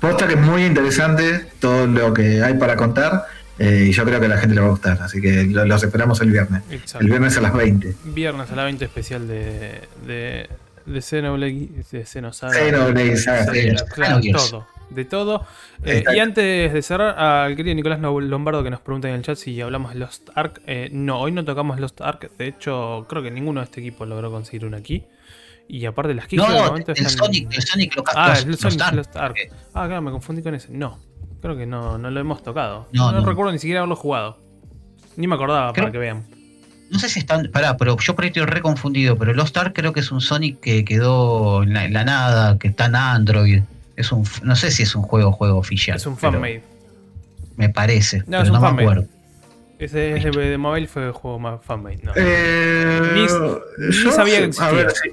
posta que es muy interesante todo lo que hay para contar eh, y yo creo que a la gente le va a gustar, así que lo- los esperamos el viernes. Exacto. El viernes a las 20. Viernes a la 20 especial de, de, de Xenoblade, de Xenosaga. Xenoblade Saga, claro, todo. De todo. Eh, y antes de cerrar, al querido Nicolás Lombardo que nos pregunta en el chat si hablamos de Lost Ark. Eh, no, hoy no tocamos Lost Ark. De hecho, creo que ninguno de este equipo logró conseguir una aquí. Y aparte las keys No, el están- Sonic, el Sonic lo Ah, los- el Sonic Dark. Lost Ark. Ah, claro, me confundí con ese. No, creo que no, no lo hemos tocado. No, No, no. recuerdo ni siquiera haberlo jugado. Ni me acordaba Creo- para que vean. No sé si están. Pará, pero yo por ahí estoy re confundido. Pero Lost Ark creo que es un Sonic que quedó en la, en la nada, que está en Android. Es un, no sé si es un juego juego oficial. Es un fanmade. Me parece. No, pero es un no me acuerdo. Ese es de, de mobile fue el juego más fanmade. No. Eh, Ni- yo sabía que A existía. ver, sí.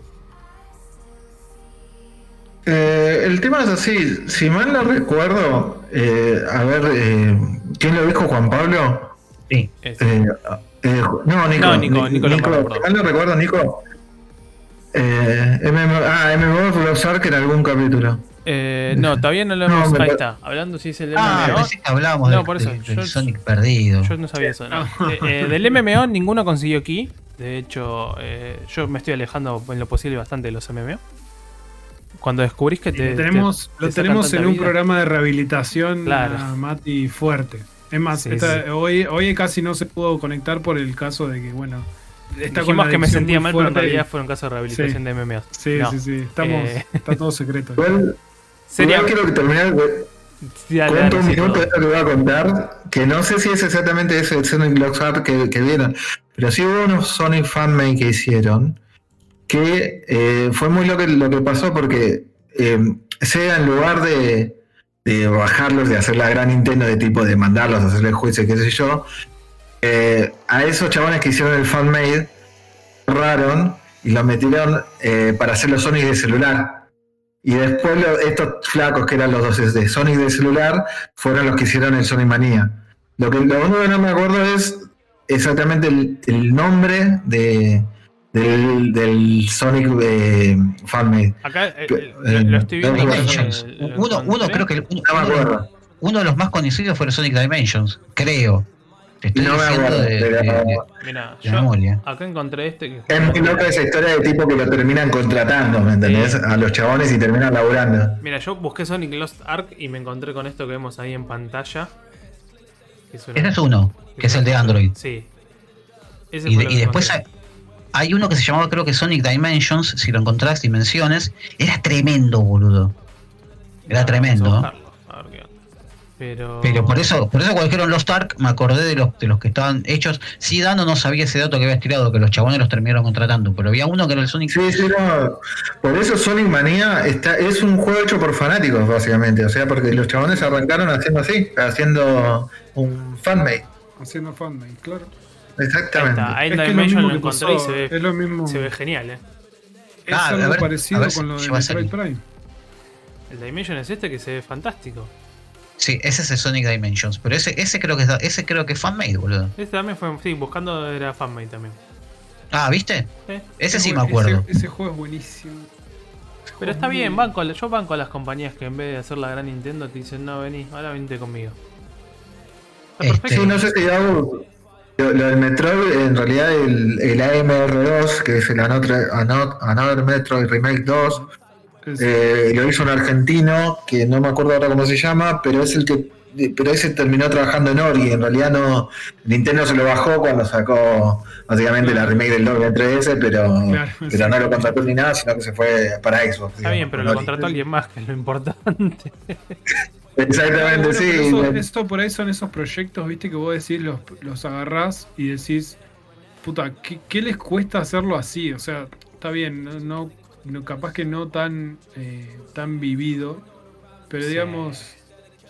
Eh, el tema es así, si mal no recuerdo, eh, a ver, eh, ¿quién lo dijo Juan Pablo? Sí. Eh, eh, no, Nico. No, Nico, Ni- Nico Lombardo, mal no recuerdo, Nico. Eh, MMO, ah, MMO Los Ark en algún capítulo. eh, no, todavía no lo No, hemos. me ahí está. Hablando si es el Ah, MMO. pensé que hablábamos No, del- por eso, del, del yo- Sonic perdido. Yo no sabía eso. no. Del MMO ninguno consiguió aquí. De hecho, eh, yo me estoy alejando en lo posible bastante de los MMO. Cuando descubrís que te. lo tenemos, te- lo te sacan tenemos en un programa de rehabilitación Claro. a Mati fuerte. Es más, Sí, esta- sí. Hoy, hoy casi no se pudo conectar por el caso de que, bueno, está Dijimos que me sentía mal, pero en fuerte y- realidad fue un caso de rehabilitación Sí. de MMO. Sí, No. sí, sí. Estamos, Eh, Está todo secreto. Igual, Sería. igual quiero que terminar de, Sí, dale, cuento dale, un minuto de lo que voy a contar, que no sé si es exactamente ese Sonic Lost Ark que, que vieron, pero sí hubo unos Sonic fanmade que hicieron, que eh, fue muy lo que, lo que pasó porque eh, Sega en lugar de, de bajarlos, de hacer la gran Nintendo de tipo de mandarlos a hacerle juicio, qué sé yo, eh, a esos chabones que hicieron el fanmade, borraron y los metieron para hacer los Sonic de celular. Y después estos flacos que eran los dos de Sonic de celular fueron los que hicieron el Sonic Manía. Lo que lo único que no me acuerdo es exactamente el nombre de, del, del Sonic eh, fanmade. Acá eh, Que- lo, lo estoy eh, viendo. Dimensions. eh, Uno, uno creo que uno, No me uno- acuerdo. uno de los más conocidos fue el Sonic Dimensions, creo. Te estoy No me acuerdo, de, de- de- Mira, de yo memoria. acá encontré este que Es muy loca esa historia de tipo que lo terminan contratando, ¿me entendés? Sí. A los chabones y terminan laburando. Mira, yo busqué Sonic Lost Ark y me encontré con esto que vemos ahí en pantalla. Ese es uno, que es el de Android. Sí. Ese Y, de- y después hay. Hay uno que se llamaba creo que Sonic Dimensions, si lo encontrás, Dimensiones. Era tremendo, boludo. Era tremendo. onda. Pero, Pero por eso, por eso cuando dijeron Lost Ark, me acordé de los, de los que estaban hechos. Sí, Dano no sabía ese dato que habías tirado, que los chabones los terminaron contratando, pero había uno que era el Sonic. Sí, sí, no. Por eso Sonic Manía está, es un juego hecho por fanáticos, básicamente. O sea, porque los chabones arrancaron haciendo así, haciendo un fanmade. Haciendo fanmade, claro. Exactamente. está, ahí en Es que es lo Dimension encontré y se ve, es lo mismo. se ve genial, eh. Es Ah, algo ver, parecido ver con lo de. Metroid Prime. El Dimension es este que se ve fantástico. Sí, ese es el Sonic Dimensions, pero ese, ese creo que es, ese creo que es fanmade, boludo. Este también fue, sí, buscando era fanmade también. Ah, ¿viste? Eh, Ese sí Ese me acuerdo. Ese, ese juego es buenísimo. Ese Pero está es bien, banco, yo banco a las compañías que en vez de hacer la gran Nintendo te dicen, no, vení, ahora venite conmigo. Está Este, perfecto. Sí, no sé si hago. Lo, lo del Metroid, en realidad, el, el AMR2, que es el Another, Anot- Another Metroid Remake 2, es- eh, lo hizo un argentino que no me acuerdo ahora cómo se llama, pero es el que. Pero ese terminó trabajando en Ori. En realidad, no. Nintendo se lo bajó cuando sacó básicamente la remake del 2 de 3DS, pero, Claro, pero no lo contrató ni nada, sino que se fue para Xbox. Está digamos, bien, pero lo Ori. contrató alguien más, que es lo importante. Exactamente, Bueno, sí. eso- esto por ahí son esos proyectos, viste, que vos decís, los, los agarrás y decís, puta, ¿qué, qué les cuesta hacerlo así? O sea, está bien, no, no- no- capaz que no tan, eh, tan vivido, pero Sí. digamos,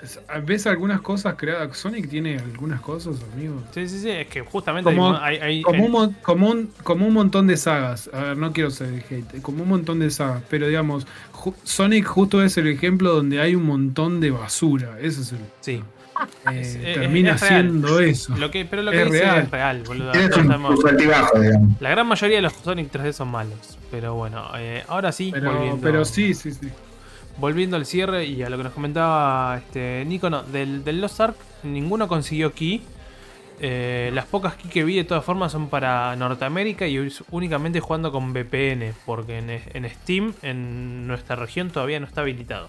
es- ves algunas cosas creadas. Sonic tiene algunas cosas, amigo. Sí, sí, sí, es que justamente Como, hay, hay- como, en- un, como, un, como un montón de sagas. A ver, no quiero ser el hate. Como un montón de sagas. Pero digamos, ju- Sonic justo es el ejemplo donde hay un montón de basura. Ese es el. sí. eh, Es- es- termina es real. siendo eso. Lo que, pero lo que Es dice real. es real, boludo. Sabemos- sus altibajos, digamos. La gran mayoría de los Sonic 3D son malos. Pero bueno, eh, ahora sí, Pero, volviendo, pero sí, sí, sí. volviendo al cierre y a lo que nos comentaba este Nico, no, del, del Lost Ark, ninguno consiguió key. Eh, las pocas key que vi de todas formas son para Norteamérica y es únicamente jugando con VPN, porque en, en Steam, en nuestra región, todavía no está habilitado.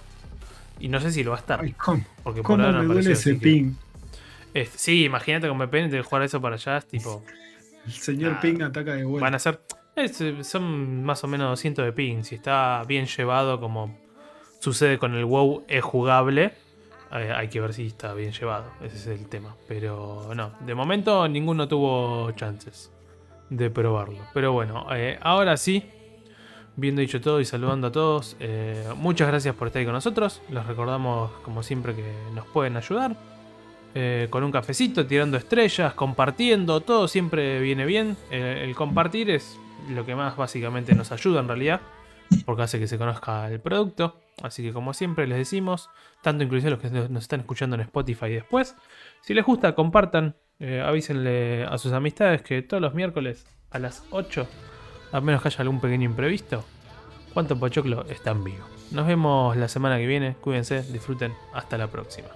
Y no sé si lo va a estar, Ay, ¿cómo, porque por cómo ahora me no duele ese así que- ping? Este, sí, imagínate con VPN te jugar eso para allá, es tipo. El señor ping ataca de vuelta. Van a ser. es, son más o menos 200 de ping. Si está bien llevado, como sucede con el WoW, es jugable. eh, hay que ver si está bien llevado. Ese es el tema. Pero no, de momento ninguno tuvo chances de probarlo. Pero bueno, eh, ahora sí. Viendo dicho todo y saludando a todos, eh, muchas gracias por estar ahí con nosotros. Les recordamos, como siempre, que nos pueden ayudar eh, con un cafecito, tirando estrellas, compartiendo, todo siempre viene bien. El compartir es lo que más básicamente nos ayuda en realidad, porque hace que se conozca el producto. Así que como siempre les decimos, tanto inclusive los que nos están escuchando en Spotify después, si les gusta, compartan, eh, avísenle a sus amistades que todos los miércoles a las 8, a menos que haya algún pequeño imprevisto, Cuánto Pochoclo está en vivo. Nos vemos la semana que viene, cuídense, disfruten, hasta la próxima.